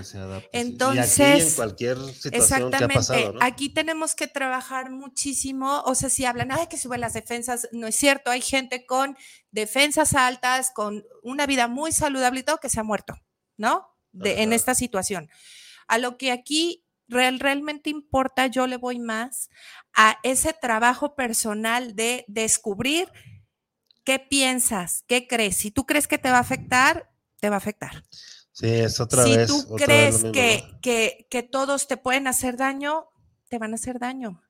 Entonces, aquí en cualquier situación que ha pasado, aquí tenemos que trabajar muchísimo, o sea, si hablan, ay, que suben las defensas, no es cierto, hay gente con defensas altas, con una vida muy saludable y todo, que se ha muerto, ¿no? De, en esta situación. A lo que aquí real, realmente importa, yo le voy más a ese trabajo personal de descubrir qué piensas, qué crees. Si tú crees que te va a afectar, te va a afectar. Sí, es otra vez. Si tú crees que, que, todos te pueden hacer daño, te van a hacer daño.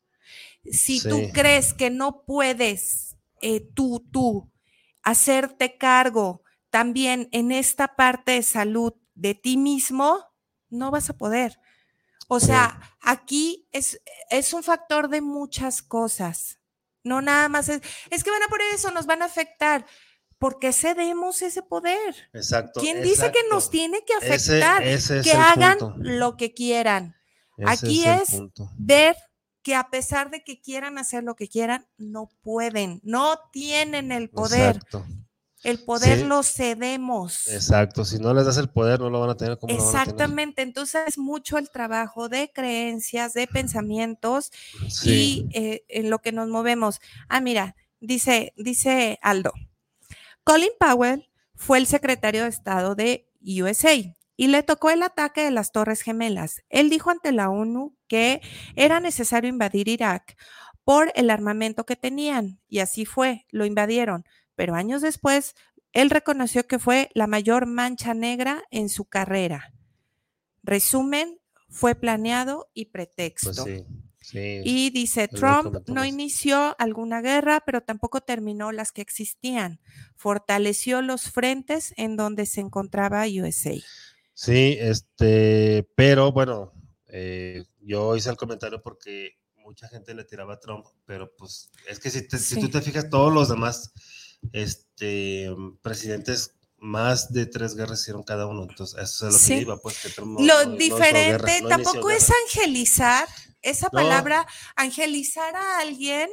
Si tú crees que no puedes eh, tú, tú, hacerte cargo también en esta parte de salud de ti mismo, no vas a poder. O sea, aquí es, es un factor de muchas cosas. No nada más es, es que van a por eso, nos van a afectar ¿por qué cedemos ese poder? Exacto. ¿Quién dice que nos tiene que afectar? ese es que hagan punto. lo que quieran. Ese Aquí es. Ver que a pesar de que quieran hacer lo que quieran, no pueden, no tienen el poder. Exacto. El poder Sí. lo cedemos. Exacto. Si no les das el poder, no lo van a tener como tener. Exactamente, entonces es mucho el trabajo de creencias, de pensamientos Sí. y eh, en lo que nos movemos. Ah, mira, dice, dice Aldo. Colin Powell fue el secretario de Estado de USA y le tocó el ataque de las Torres Gemelas. Él dijo ante la ONU que era necesario invadir Irak por el armamento que tenían y así fue, lo invadieron, pero años después él reconoció que fue la mayor mancha negra en su carrera. Resumen, fue planeado y pretexto. Pues sí. Sí. Y dice, Trump no inició alguna guerra, pero tampoco terminó las que existían. Fortaleció los frentes en donde se encontraba USA. Sí, este, pero bueno, eh, yo hice el comentario porque mucha gente le tiraba a Trump, pero pues es que si, te- si tú te fijas, todos los demás este, presidentes más de tres guerras hicieron cada uno, entonces eso es lo Sí. que iba, pues que Trump no- Lo no- diferente no tampoco es angelizar, esa palabra, angelizar a alguien.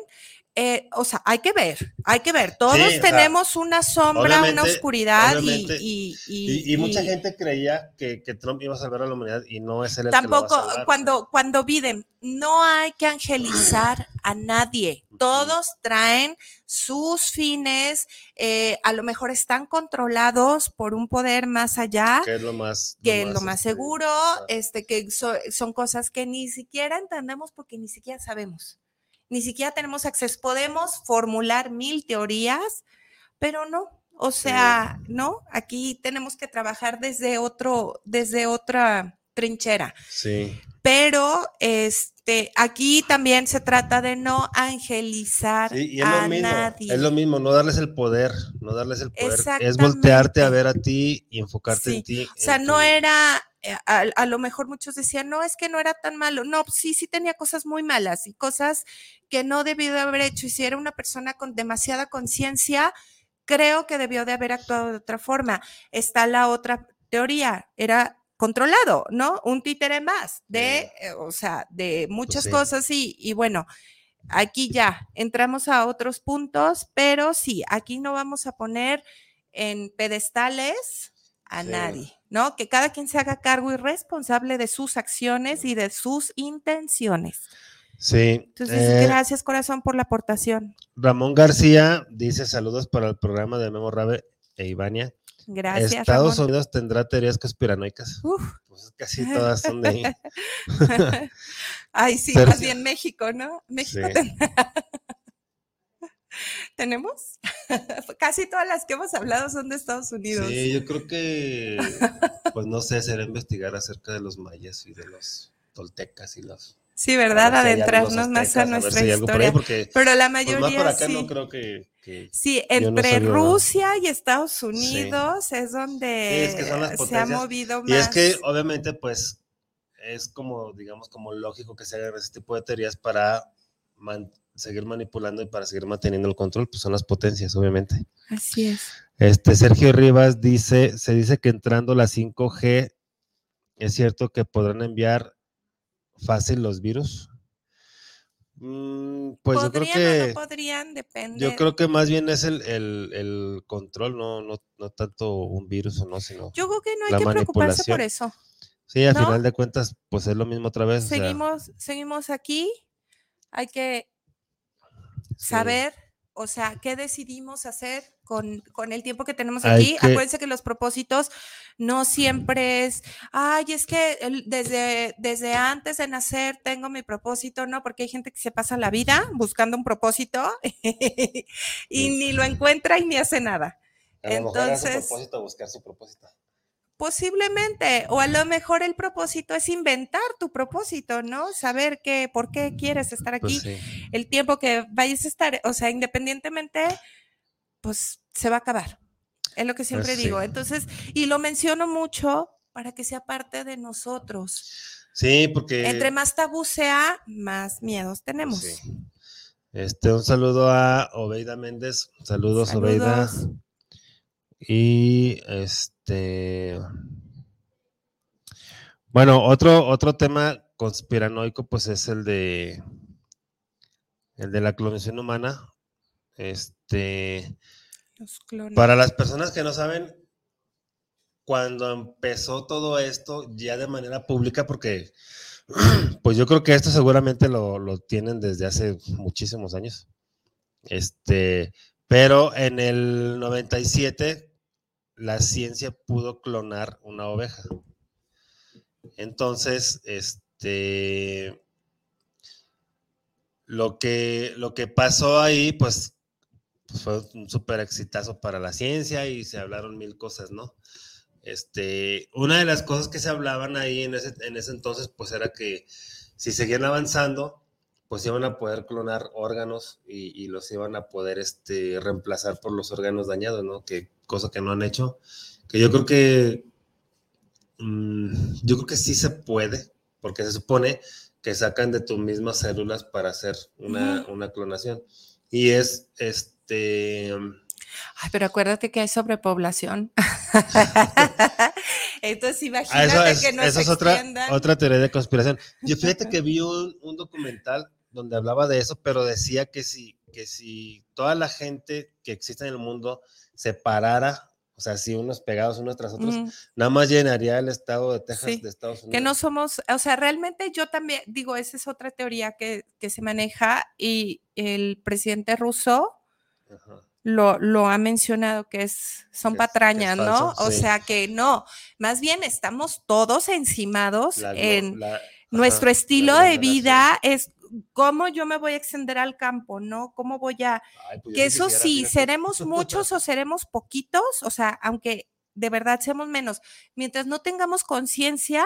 Eh, o sea, hay que ver, hay que ver. Todos Sí, o sea, tenemos una sombra, una oscuridad y, y- Y, y mucha gente creía que, que Trump iba a salvar a la humanidad y no es el que lo va a Tampoco, salvar. cuando, cuando Biden, no hay que angelizar a nadie. Todos traen sus fines, eh, a lo mejor están controlados por un poder más allá, que es lo más que es lo más este, seguro, este, que so- son cosas que ni siquiera entendemos porque ni siquiera sabemos. Ni siquiera tenemos acceso. Podemos formular mil teorías, pero no. O sea, no, aquí tenemos que trabajar desde otro, desde otra trinchera. Sí, Pero este, aquí también se trata de no angelizar Sí, y es a lo mismo, nadie. es lo mismo, no darles el poder, no darles el poder, es voltearte a ver a ti y enfocarte Sí, en ti. O sea, en no tu- era, a, a lo mejor muchos decían, no, es que no era tan malo. No, pues sí, sí tenía cosas muy malas y cosas que no debió de haber hecho. Y si era una persona con demasiada conciencia, creo que debió de haber actuado de otra forma. Está la otra teoría, era controlado, ¿no? Un títere más de, eh, o sea, de muchas sí. cosas y, y bueno, aquí ya entramos a otros puntos, pero sí, aquí no vamos a poner en pedestales a Sí. nadie, ¿no? Que cada quien se haga cargo y responsable de sus acciones y de sus intenciones. Sí. Entonces, eh, gracias corazón por la aportación. Ramón García dice saludos para el programa de Memo Rabe e Ivania. Gracias. Estados Ramón. Unidos tendrá teorías conspiranoicas. Uf. Pues casi todas son de ahí. <laughs> Ay, sí, <laughs> Pero más bien México, ¿no? México Sí. tendrá- <laughs> ¿Tenemos? <laughs> Casi todas las que hemos hablado son de Estados Unidos. Sí, yo creo que, pues no sé, será investigar acerca de los mayas y de los toltecas y los... Sí, a ¿verdad? si Adentrarnos los más a nuestra si por ahí, historia. porque Pero la pues, mayoría más por acá sí. no creo que... que- Sí, no entre. Rusia y Estados Unidos es donde Sí, es que son las se ha movido más. Y es que obviamente pues es como, digamos, como lógico que se hagan ese tipo de teorías para man- seguir manipulando y para seguir manteniendo el control, pues son las potencias, obviamente. Así es. Este Sergio Rivas dice, se dice que entrando la 5G, es cierto que podrán enviar fácil los virus. Mm, pues yo creo ¿Podrían o que no podrían? Depende. yo creo que más bien es el, el- el control, no, no, no tanto un virus o no, sino Yo creo que no hay que preocuparse por eso. sí, al ¿no? final de cuentas, pues es lo mismo otra vez. o sea, Seguimos, seguimos aquí. Hay que sí. saber, o sea, qué decidimos hacer con, con el tiempo que tenemos Hay aquí. que- Acuérdense que los propósitos no siempre es, ay, es que desde, desde antes de nacer tengo mi propósito, ¿no? Porque hay gente que se pasa la vida buscando un propósito <laughs> y ni lo encuentra y ni hace nada. A lo mejor era su entonces- propósito buscar su propósito. Posiblemente, o a lo mejor el propósito es inventar tu propósito, ¿no? Saber que, por qué quieres estar aquí, Pues sí. el tiempo que vayas a estar, o sea, independientemente, pues se va a acabar. Es lo que siempre Pues sí. digo. Entonces, y lo menciono mucho para que sea parte de nosotros. Sí, porque Entre más tabú sea, más miedos tenemos. sí. Este, un saludo a Obeida Méndez. Saludos, Obeida. Y este. Bueno, otro, otro tema conspiranoico, pues es el de. El de la clonación humana. Este. Para las personas que no saben, cuando empezó todo esto ya de manera pública, porque <clears throat> pues yo creo que esto seguramente lo, lo tienen desde hace muchísimos años. Este, pero en el 97 la ciencia pudo clonar una oveja. Entonces, este, lo que, lo que pasó ahí, pues, pues fue un súper exitazo para la ciencia y se hablaron mil cosas, ¿no? Este, una de las cosas que se hablaban ahí en ese, en ese entonces, pues era que si seguían avanzando, pues iban a poder clonar órganos y, los iban a poder este, reemplazar por los órganos dañados, ¿no? Que cosa que no han hecho. Que yo creo que, mm, yo creo que sí se puede, porque se supone que sacan de tus mismas células para hacer una, una clonación. Y es, este, Ay, pero acuérdate que hay sobrepoblación. <laughs> Entonces, ah, imagínate que no Esa es otra, otra teoría de conspiración. Yo fíjate que vi un, un, documental donde hablaba de eso, pero decía que si, que si toda la gente que existe en el mundo se parara, o sea, si unos pegados unos tras otros, nada más llenaría el estado de Texas de Estados Unidos. Que no somos, o sea, realmente yo también digo, esa es otra teoría que, que se maneja y el presidente ruso lo, lo, ha mencionado, que es, son patrañas, ¿no? O sea que no, más bien estamos todos encimados en nuestro estilo de vida, es cómo yo me voy a extender al campo, ¿no? ¿Cómo voy a... Pues que eso sí, seremos muchos o seremos poquitos, o sea, aunque de verdad seamos menos, mientras no tengamos conciencia,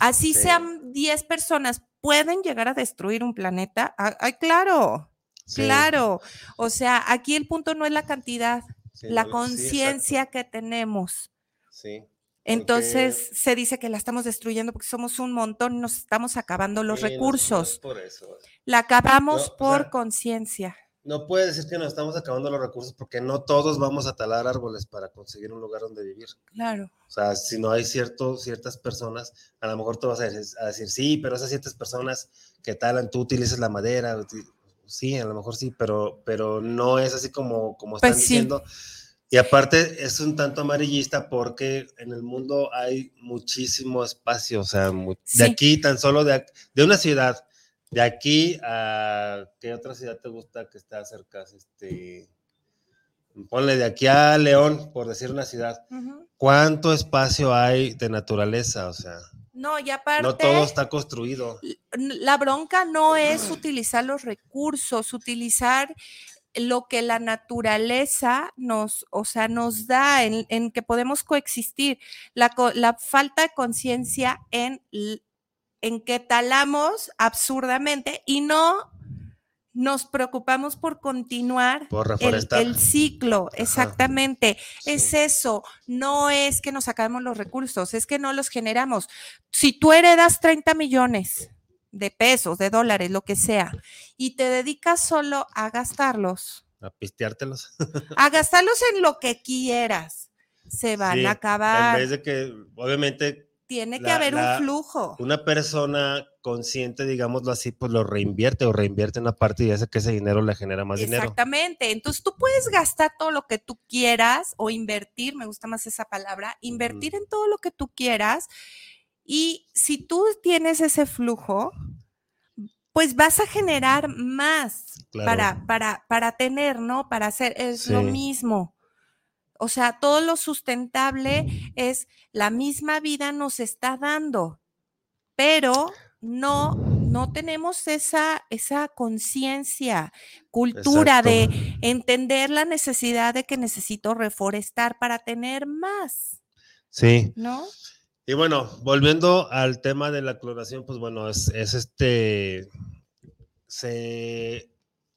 así sean 10 personas, pueden llegar a destruir un planeta. Ay, claro. Claro, o sea, aquí el punto no es la cantidad, la conciencia que tenemos. Sí. Entonces se dice que la estamos destruyendo porque somos un montón y nos estamos acabando los recursos. por eso. La acabamos por conciencia. No puede decir que nos estamos acabando los recursos porque no todos vamos a talar árboles para conseguir un lugar donde vivir. Claro. O sea, si no hay cierto, ciertas personas, a lo mejor tú vas a decir, a decir sí, pero esas ciertas personas que talan, tú utilizas la madera, sí, a lo mejor sí, pero, pero no es así como, como están pues diciendo. Y aparte es un tanto amarillista porque en el mundo hay muchísimo espacio, o sea, de aquí tan solo de, de, una ciudad, de aquí a qué otra ciudad te gusta que está cerca, este, ponle de aquí a León, por decir una ciudad, ¿cuánto espacio hay de naturaleza? O sea, no, y aparte. No todo está construido. La bronca no es utilizar los recursos, utilizar lo que la naturaleza nos, o sea, nos da, en, que podemos coexistir. La, la falta de conciencia en, en que talamos absurdamente y no nos preocupamos por continuar el, ciclo, exactamente. Es eso, no es que nos acabemos los recursos, es que no los generamos. Si tú heredas 30 millones de pesos, de dólares, lo que sea, y te dedicas solo a gastarlos. A pisteártelos. <laughs> a gastarlos en lo que quieras, se van a acabar. En vez de que, obviamente, tiene que haber un flujo. Una persona consciente, digámoslo así, pues lo reinvierte o reinvierte en una parte y hace que ese dinero le genera más dinero. Exactamente. Entonces tú puedes gastar todo lo que tú quieras o invertir, me gusta más esa palabra, invertir en todo lo que tú quieras. Y si tú tienes ese flujo, pues vas a generar más para, para, para tener, ¿no? Para hacer, es lo mismo. O sea, todo lo sustentable es la misma vida nos está dando, pero no, no tenemos esa, esa conciencia, cultura de entender la necesidad de que necesito reforestar para tener más. Sí. ¿No? Y bueno, volviendo al tema de la clonación, pues bueno, es, es este, se,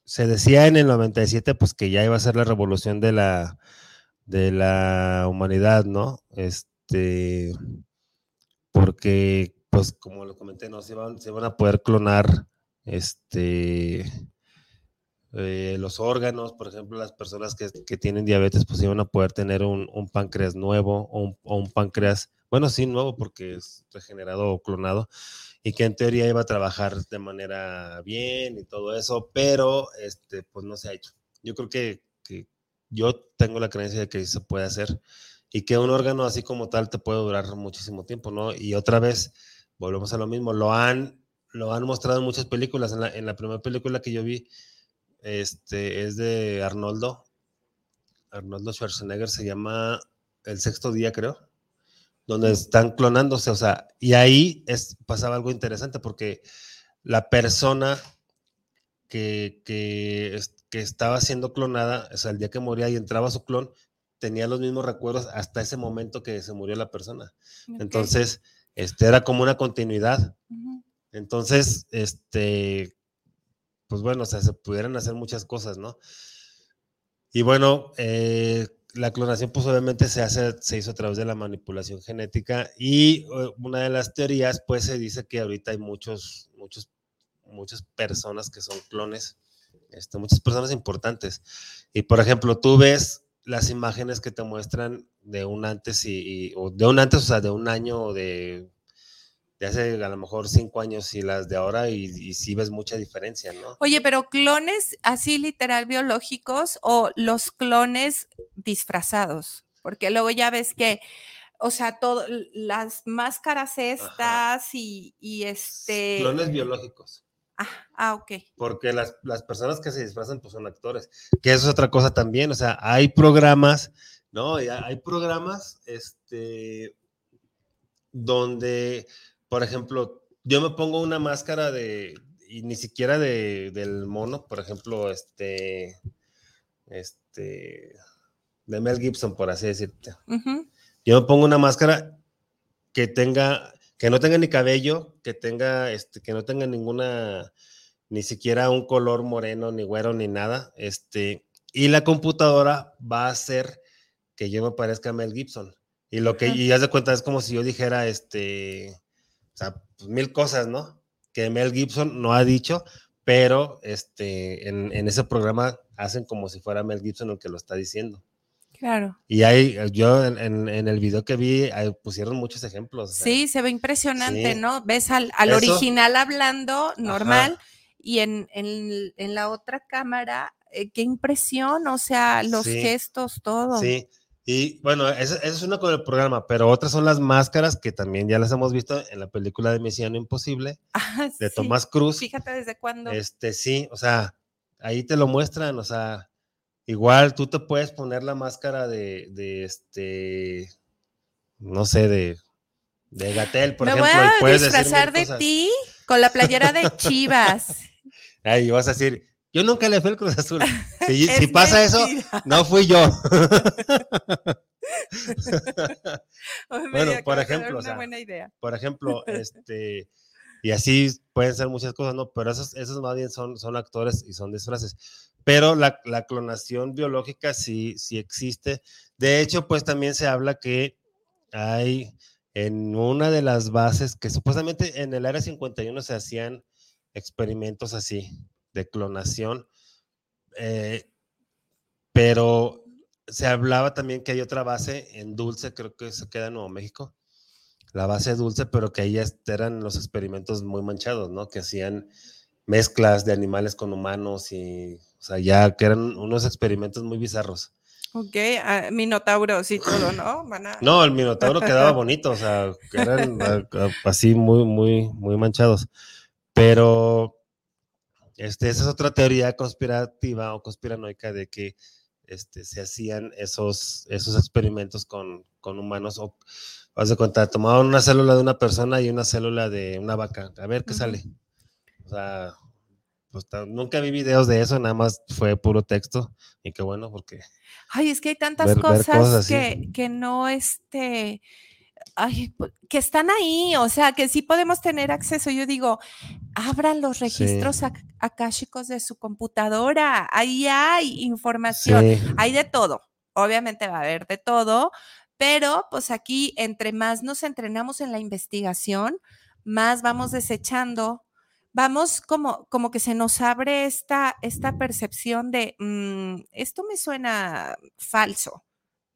se, decía en el 97 pues que ya iba a ser la revolución de la, de la humanidad, ¿no? Este, porque, pues, como lo comenté, ¿no? Se van, se van a poder clonar, este, eh, los órganos, por ejemplo, las personas que, tienen diabetes, pues iban a poder tener un, páncreas nuevo o un, páncreas, bueno, sí, nuevo porque es regenerado o clonado, y que en teoría iba a trabajar de manera bien y todo eso, pero este, pues no se ha hecho. Yo creo que, que yo tengo la creencia de que se puede hacer y que un órgano así como tal te puede durar muchísimo tiempo, ¿no? Y otra vez, volvemos a lo mismo, lo han, lo han mostrado en muchas películas. En la, en la primera película que yo vi, este, es de Arnoldo, Arnoldo Schwarzenegger, se llama El Sexto Día, creo, donde están clonándose, o sea, y ahí es, pasaba algo interesante porque la persona que, que, que estaba siendo clonada, o sea, el día que moría y entraba su clon, tenía los mismos recuerdos hasta ese momento que se murió la persona. Entonces, este era como una continuidad. Entonces, este, pues bueno, o sea, se pudieran hacer muchas cosas, ¿no? Y bueno, eh, la clonación pues obviamente se hace, se hizo a través de la manipulación genética y eh, una de las teorías pues se dice que ahorita hay muchos, muchos, muchas personas que son clones, este, muchas personas importantes. Y por ejemplo, tú ves las imágenes que te muestran de un antes y, o de un antes, o sea, de un año o de, de, hace a lo mejor cinco años y las de ahora y, y sí ves mucha diferencia, ¿no? Oye, pero clones así literal biológicos o los clones disfrazados, porque luego ya ves que o sea, todo, las máscaras estas y, y, este. Clones biológicos. Ah, ah, ok. Porque las, personas que se disfrazan pues son actores, que eso es otra cosa también, o sea, hay programas, ¿no? Hay programas, este, donde, por ejemplo, yo me pongo una máscara de, y ni siquiera de, del mono, por ejemplo, este, este, de Mel Gibson, por así decirte. Yo me pongo una máscara que tenga que no tenga ni cabello, que tenga, este, que no tenga ninguna, ni siquiera un color moreno, ni güero, ni nada, este, y la computadora va a hacer que yo me parezca a Mel Gibson. Y lo que, y haz de cuenta, es como si yo dijera, este, sea, pues, mil cosas, ¿no? Que Mel Gibson no ha dicho, pero este, en, en ese programa hacen como si fuera Mel Gibson el que lo está diciendo. Claro. Y hay, yo en, el video que vi, pusieron muchos ejemplos. Sí, se ve impresionante, ¿no? Ves al, original hablando normal y en, la otra cámara, eh, qué impresión, o sea, los gestos, todo. Sí, y bueno, esa, es una con el programa, pero otras son las máscaras que también ya las hemos visto en la película de Misión Imposible, ah, de Tomás Cruz. Fíjate desde cuándo. Este, sí, o sea, ahí te lo muestran, o sea, Igual tú te puedes poner la máscara de, de este, no sé, de, de Gatel, por ejemplo. Voy a disfrazar de ti con la playera de <laughs> Chivas. Ahí vas a decir, yo nunca le fui el Cruz Azul. <laughs> Si, pasa eso, no fui yo. <laughs> bueno, por ejemplo, o sea, buena idea. por ejemplo, <laughs> este, y así pueden ser muchas cosas, ¿no? Pero esos, esos más bien son, son actores y son disfraces pero la, clonación biológica sí, sí existe. De hecho, pues también se habla que hay en una de las bases que supuestamente en el Área 51 se hacían experimentos así de clonación, eh, pero se hablaba también que hay otra base en Dulce, creo que se queda en Nuevo México, la base Dulce, pero que ahí eran los experimentos muy manchados, ¿no? Que hacían mezclas de animales con humanos y o sea, ya que eran unos experimentos muy bizarros. Ok, uh, minotauros y todo, ¿no? No, el minotauro quedaba bonito, o sea, eran <laughs> así muy, muy, muy manchados. Pero este, esa es otra teoría conspirativa o conspiranoica de que este, se hacían esos, esos experimentos con, con humanos. O, vas de cuenta, tomaban una célula de una persona y una célula de una vaca, a ver qué sale. O sea, pues, nunca vi videos de eso, nada más fue puro texto y qué bueno porque... Ay, es que hay tantas cosas, que, que, no, este, ay, que están ahí, o sea, que sí podemos tener acceso. Yo digo, abran los registros akáshicos de su computadora, ahí hay información, hay de todo, obviamente va a haber de todo, pero pues aquí entre más nos entrenamos en la investigación, más vamos desechando vamos como, como que se nos abre esta, esta percepción de, mm, esto me suena falso,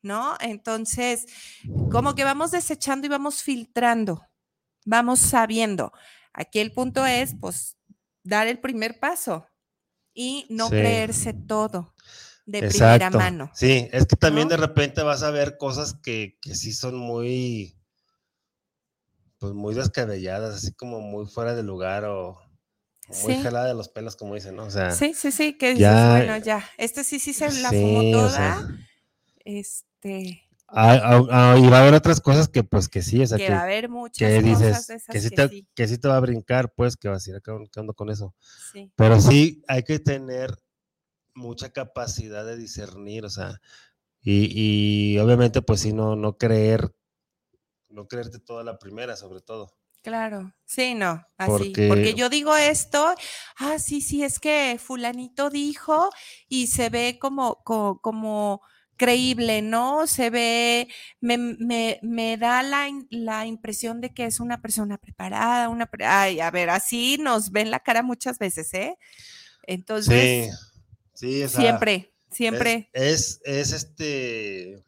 ¿no? Entonces, como que vamos desechando y vamos filtrando, vamos sabiendo. Aquí el punto es, pues, dar el primer paso y no creerse todo de primera mano. Sí, es que también de repente vas a ver cosas que, que sí son muy, pues muy descabelladas, así como muy fuera de lugar o muy jalada de los pelos, como dicen, ¿no? O sea, sí, sí, sí, que dices, bueno, ya, este sí, sí se la fumó toda. Este. Ah, ah, ah, y va a haber otras cosas que, pues, que sí, o sea, que, va a haber muchas que dices, que, sí te, que sí te va a brincar, pues, que vas a ir acabando con eso. Sí. Pero sí hay que tener mucha capacidad de discernir, o sea, y, y obviamente, pues, sí, no, no creer no creerte toda la primera, sobre todo. Claro, sí, no, así, porque, yo digo esto, ah, sí, sí, es que fulanito dijo y se ve como, como, creíble, ¿no? Se ve, me, me, me da la, la, impresión de que es una persona preparada, una, ay, a ver, así nos ven la cara muchas veces, ¿eh? Entonces, sí, sí, siempre, siempre. es, es este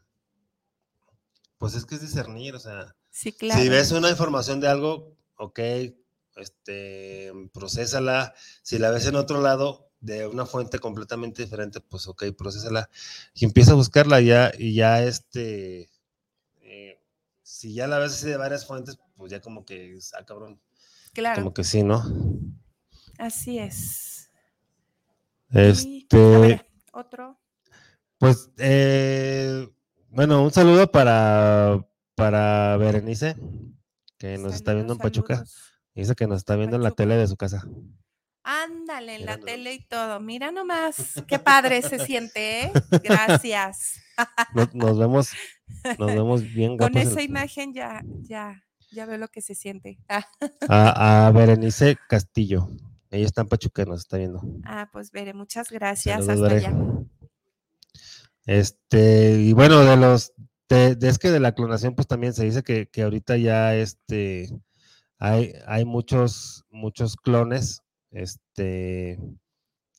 pues es que es discernir, o sea. Sí, claro. Si ves una información de algo, ok, este, procésala. Si la ves en otro lado, de una fuente completamente diferente, pues ok, procésala. Y empieza a buscarla ya, y ya este, eh, si ya la ves de varias fuentes, pues ya como que, ah, cabrón. Claro. Como que sí, ¿no? Así es. Este. otro. Pues, eh, bueno, un saludo para, para Berenice, que nos está viendo en Pachuca. Dice que nos está viendo en la tele de su casa. Ándale, en la tele y todo. Mira nomás, qué padre se siente, ¿eh? Gracias. Nos, vemos, nos <laughs> vemos bien. Con esa imagen ya, ya, ya veo lo que se siente. a, a, <laughs> Berenice Castillo. Ella está en Pachuca, nos está viendo. Ah, pues veré, muchas gracias. Hasta allá. Este, y bueno, de los, de, es que de la clonación, pues también se dice que, que ahorita ya este, hay, hay muchos, muchos clones, este,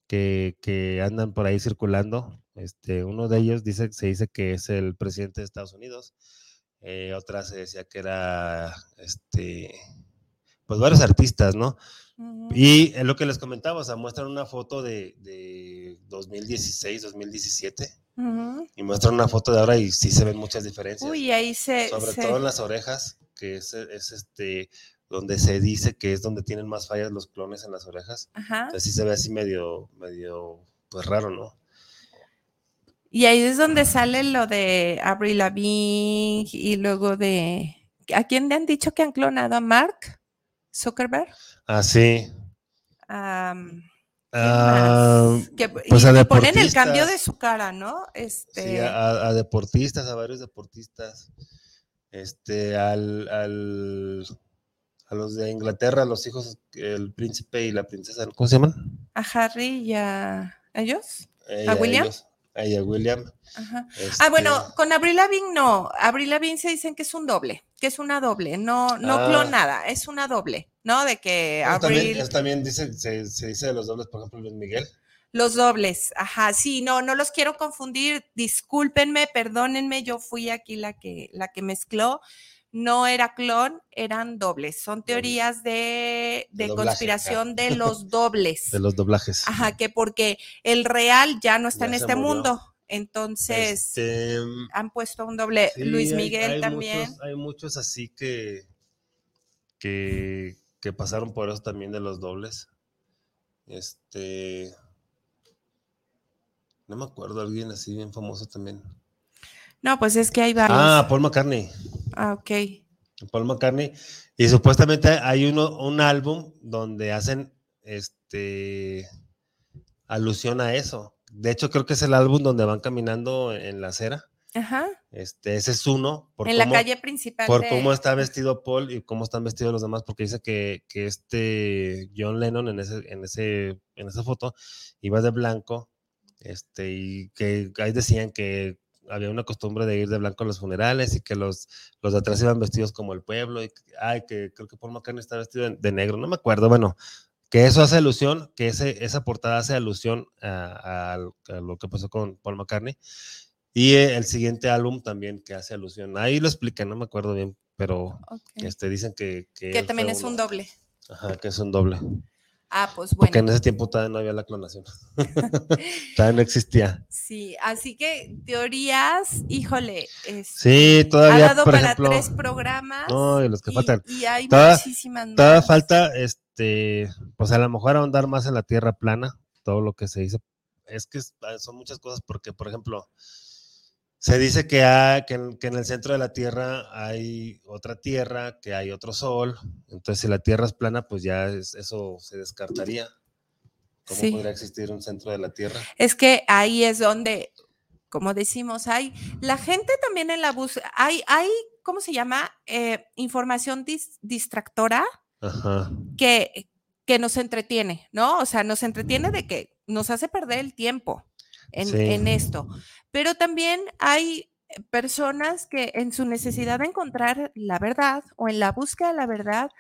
que, que andan por ahí circulando. Este, uno de ellos dice, se dice que es el presidente de Estados Unidos. Eh, otra se decía que era, este, pues varios artistas, ¿no? Y es lo que les comentaba, o sea, muestran una foto de, de 2016, 2017 y muestran una foto de ahora y sí se ven muchas diferencias. Uy, ahí se... Sobre todo en las orejas, que es, es, este donde se dice que es donde tienen más fallas los clones en las orejas. Ajá. Entonces sí se ve así medio, medio, pues raro, ¿no? Y ahí es donde sale lo de Avril Lavigne y luego de... ¿A quién le han dicho que han clonado? ¿A Mark Zuckerberg? Ah, sí. Ah, que, pues y, ponen el cambio de su cara, ¿no? Este... Sí, a, deportistas, a varios deportistas. Este, al, al, a los de Inglaterra, los hijos, el príncipe y la princesa, ¿cómo se llaman? A Harry y a ellos. ¿A William? a William. Ah, bueno, este con Abril Lavigne no. Abril Lavigne se dicen que es un doble, que es una doble, no, no ah. clonada, es una doble. ¿no? De que Abril... También, dice, se, dice de los dobles, por ejemplo, Luis Miguel. Los dobles, ajá, sí, no, no los quiero confundir, discúlpenme, perdónenme, yo fui aquí la que, la que mezcló, no era clon, eran dobles, son teorías de, conspiración de <laughs> los dobles. De los doblajes. Ajá, que porque el real ya no está en este mundo, entonces este, han puesto un doble, Luis Miguel también. hay muchos así que, que que pasaron por eso también de los dobles. Este. No me acuerdo, alguien así bien famoso también. No, pues es que hay varios. Ah, Paul McCartney. Ah, ok. Paul McCartney. Y supuestamente hay uno, un álbum donde hacen este alusión a eso. De hecho, creo que es el álbum donde van caminando en la acera. Ajá. Este, ese es uno. Por en la calle principal. Por cómo está vestido Paul y cómo están vestidos los demás, porque dice que, que este John Lennon en, ese, en, ese, en esa foto iba de blanco, este, y que ahí decían que había una costumbre de ir de blanco a los funerales y que los, los de atrás iban vestidos como el pueblo, y ay, que creo que Paul McCartney está vestido de, negro, no me acuerdo, bueno, Que eso hace alusión, que ese, esa portada hace alusión a, a lo que pasó con Paul McCartney. Y el siguiente álbum también que hace alusión. Ahí lo explica, no me acuerdo bien, pero este, dicen que... Que, también es un doble. Ajá, que es un doble. Ah, pues bueno. Porque en ese tiempo todavía no había la clonación. <laughs> todavía no existía. Sí, así que teorías, híjole. sí, todavía. Ha dado para tres programas. No, y los que faltan. Y hay muchísimas más. Todavía falta, este, pues a lo mejor ahondar más en la tierra plana, todo lo que se dice. Es que son muchas cosas, porque, por ejemplo, se dice que, en, el centro de la Tierra hay otra Tierra, que hay otro Sol. Entonces, si la Tierra es plana, pues ya eso se descartaría. ¿Cómo podría existir un centro de la Tierra? Es que ahí es donde, como decimos, hay la gente también en la búsqueda, hay, hay, ¿cómo se llama? Eh, información distractora Que, que nos entretiene, ¿no? O sea, nos entretiene de que nos hace perder el tiempo en, esto. Pero también hay personas que en su necesidad de encontrar la verdad o en la búsqueda de la verdad,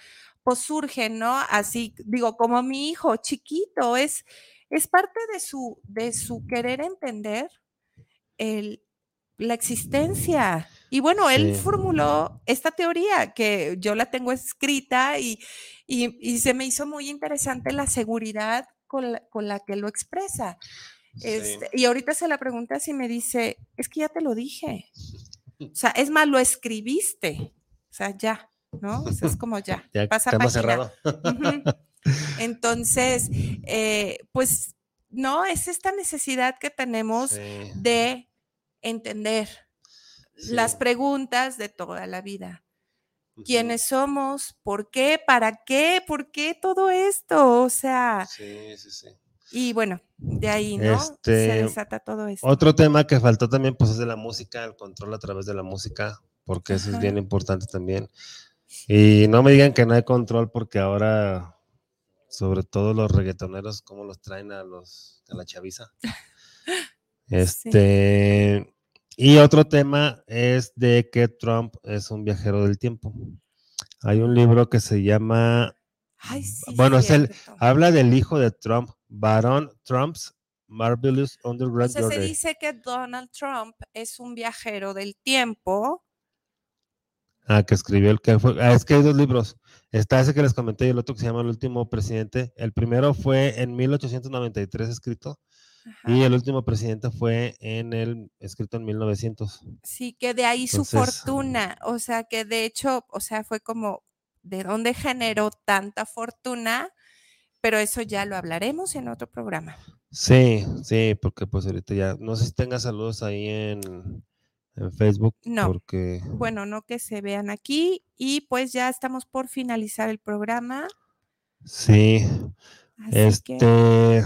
pues surgen, ¿no? Así, digo, como mi hijo chiquito, es, es parte de su, de su querer entender el, la existencia. Y bueno, él formuló esta teoría que yo la tengo escrita y, y, se me hizo muy interesante la seguridad con con la que lo expresa. Este, y ahorita se la pregunta si me dice, es que ya te lo dije. O sea, es más, lo escribiste. O sea, ya, ¿no? es como ya, <laughs> pasa página. Cerrado. <laughs> Entonces, eh, pues, no, es esta necesidad que tenemos de entender las preguntas de toda la vida. ¿Quiénes somos? ¿Por qué? ¿Para qué? ¿Por qué todo esto? O sea, sí, sí, sí. Y bueno, de ahí, ¿no? Se este, desata todo esto. Otro tema que faltó también, pues es de la música, el control a través de la música, porque eso es bien importante también. Y no me digan que no hay control, porque ahora, sobre todo los reggaetoneros, cómo los traen a los a la chaviza. <laughs> Este. Y otro tema es de que Trump es un viajero del tiempo. Hay un libro que se llama. Ay, sí, bueno, es el, habla del hijo de Trump, Baron Trump's Marvelous Underground Se dice que Donald Trump es un viajero del tiempo. Ah, que escribió el que fue. Ah, es que hay dos libros. Está ese que les comenté y el otro que se llama El último presidente. El primero fue en 1893 escrito y el último presidente fue en el escrito en 1900. Sí, que de ahí su fortuna. O sea, que de hecho, o sea, fue como de dónde generó tanta fortuna pero eso ya lo hablaremos en otro programa. Sí, sí, porque pues ahorita ya, no sé si tenga saludos ahí en, Facebook. No, porque... bueno, no que se vean aquí y pues ya estamos por finalizar el programa. Sí, este...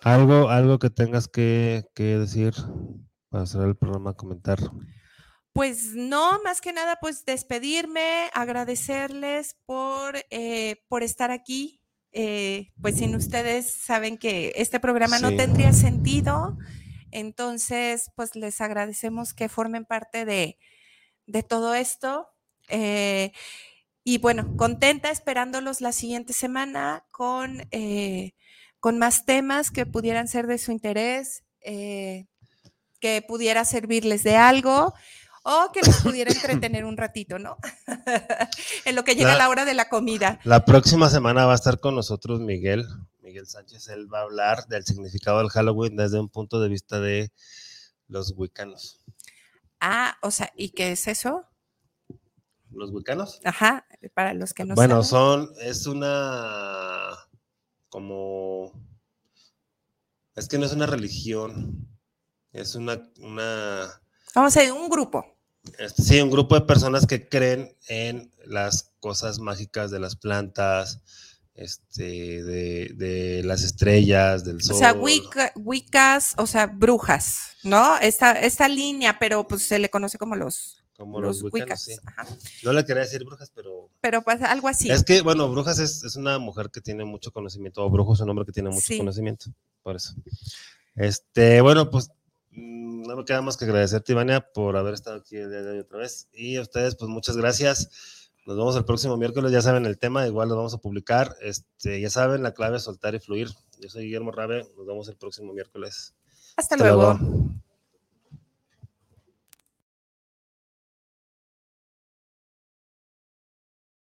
Algo, algo que tengas que, que decir para cerrar el programa, comentar. Pues no, más que nada, pues despedirme, agradecerles por, eh, por estar aquí. Eh, pues sin ustedes saben que este programa no tendría sentido. Entonces, pues les agradecemos que formen parte de, todo esto. Eh, y bueno, contenta esperándolos la siguiente semana con, con más temas que pudieran ser de su interés, que pudiera servirles de algo o que nos pudiera entretener un ratito, ¿no? <laughs> en lo que llega la, hora de la comida. La próxima semana va a estar con nosotros Miguel, Miguel Sánchez, él va a hablar del significado del Halloween desde un punto de vista de los wicanos. Ah, o sea, ¿y qué es eso? ¿Los wicanos? Ajá, para los que no bueno, son, es una, como, es que no es una religión, es una, una Vamos a decir, un grupo. Sí, un grupo de personas que creen en las cosas mágicas de las plantas, este, de, las estrellas, del sol. O sea, wiccas, o sea, brujas, ¿no? Esta, esta línea, pero pues se le conoce como los... Como los, wiccas. No le quería decir brujas, pero... Pero pasa algo así. Es que, bueno, brujas es, es, una mujer que tiene mucho conocimiento, o brujo es un hombre que tiene mucho conocimiento, por eso. Este, bueno, pues no me queda más que agradecerte, Ivania, por haber estado aquí el día de hoy otra vez. Y a ustedes, pues muchas gracias Nos vemos el próximo miércoles, ya saben el tema, igual lo vamos a publicar. Este, ya saben, la clave es soltar y fluir. Yo soy Guillermo Rabe, nos vemos el próximo miércoles. Hasta, luego.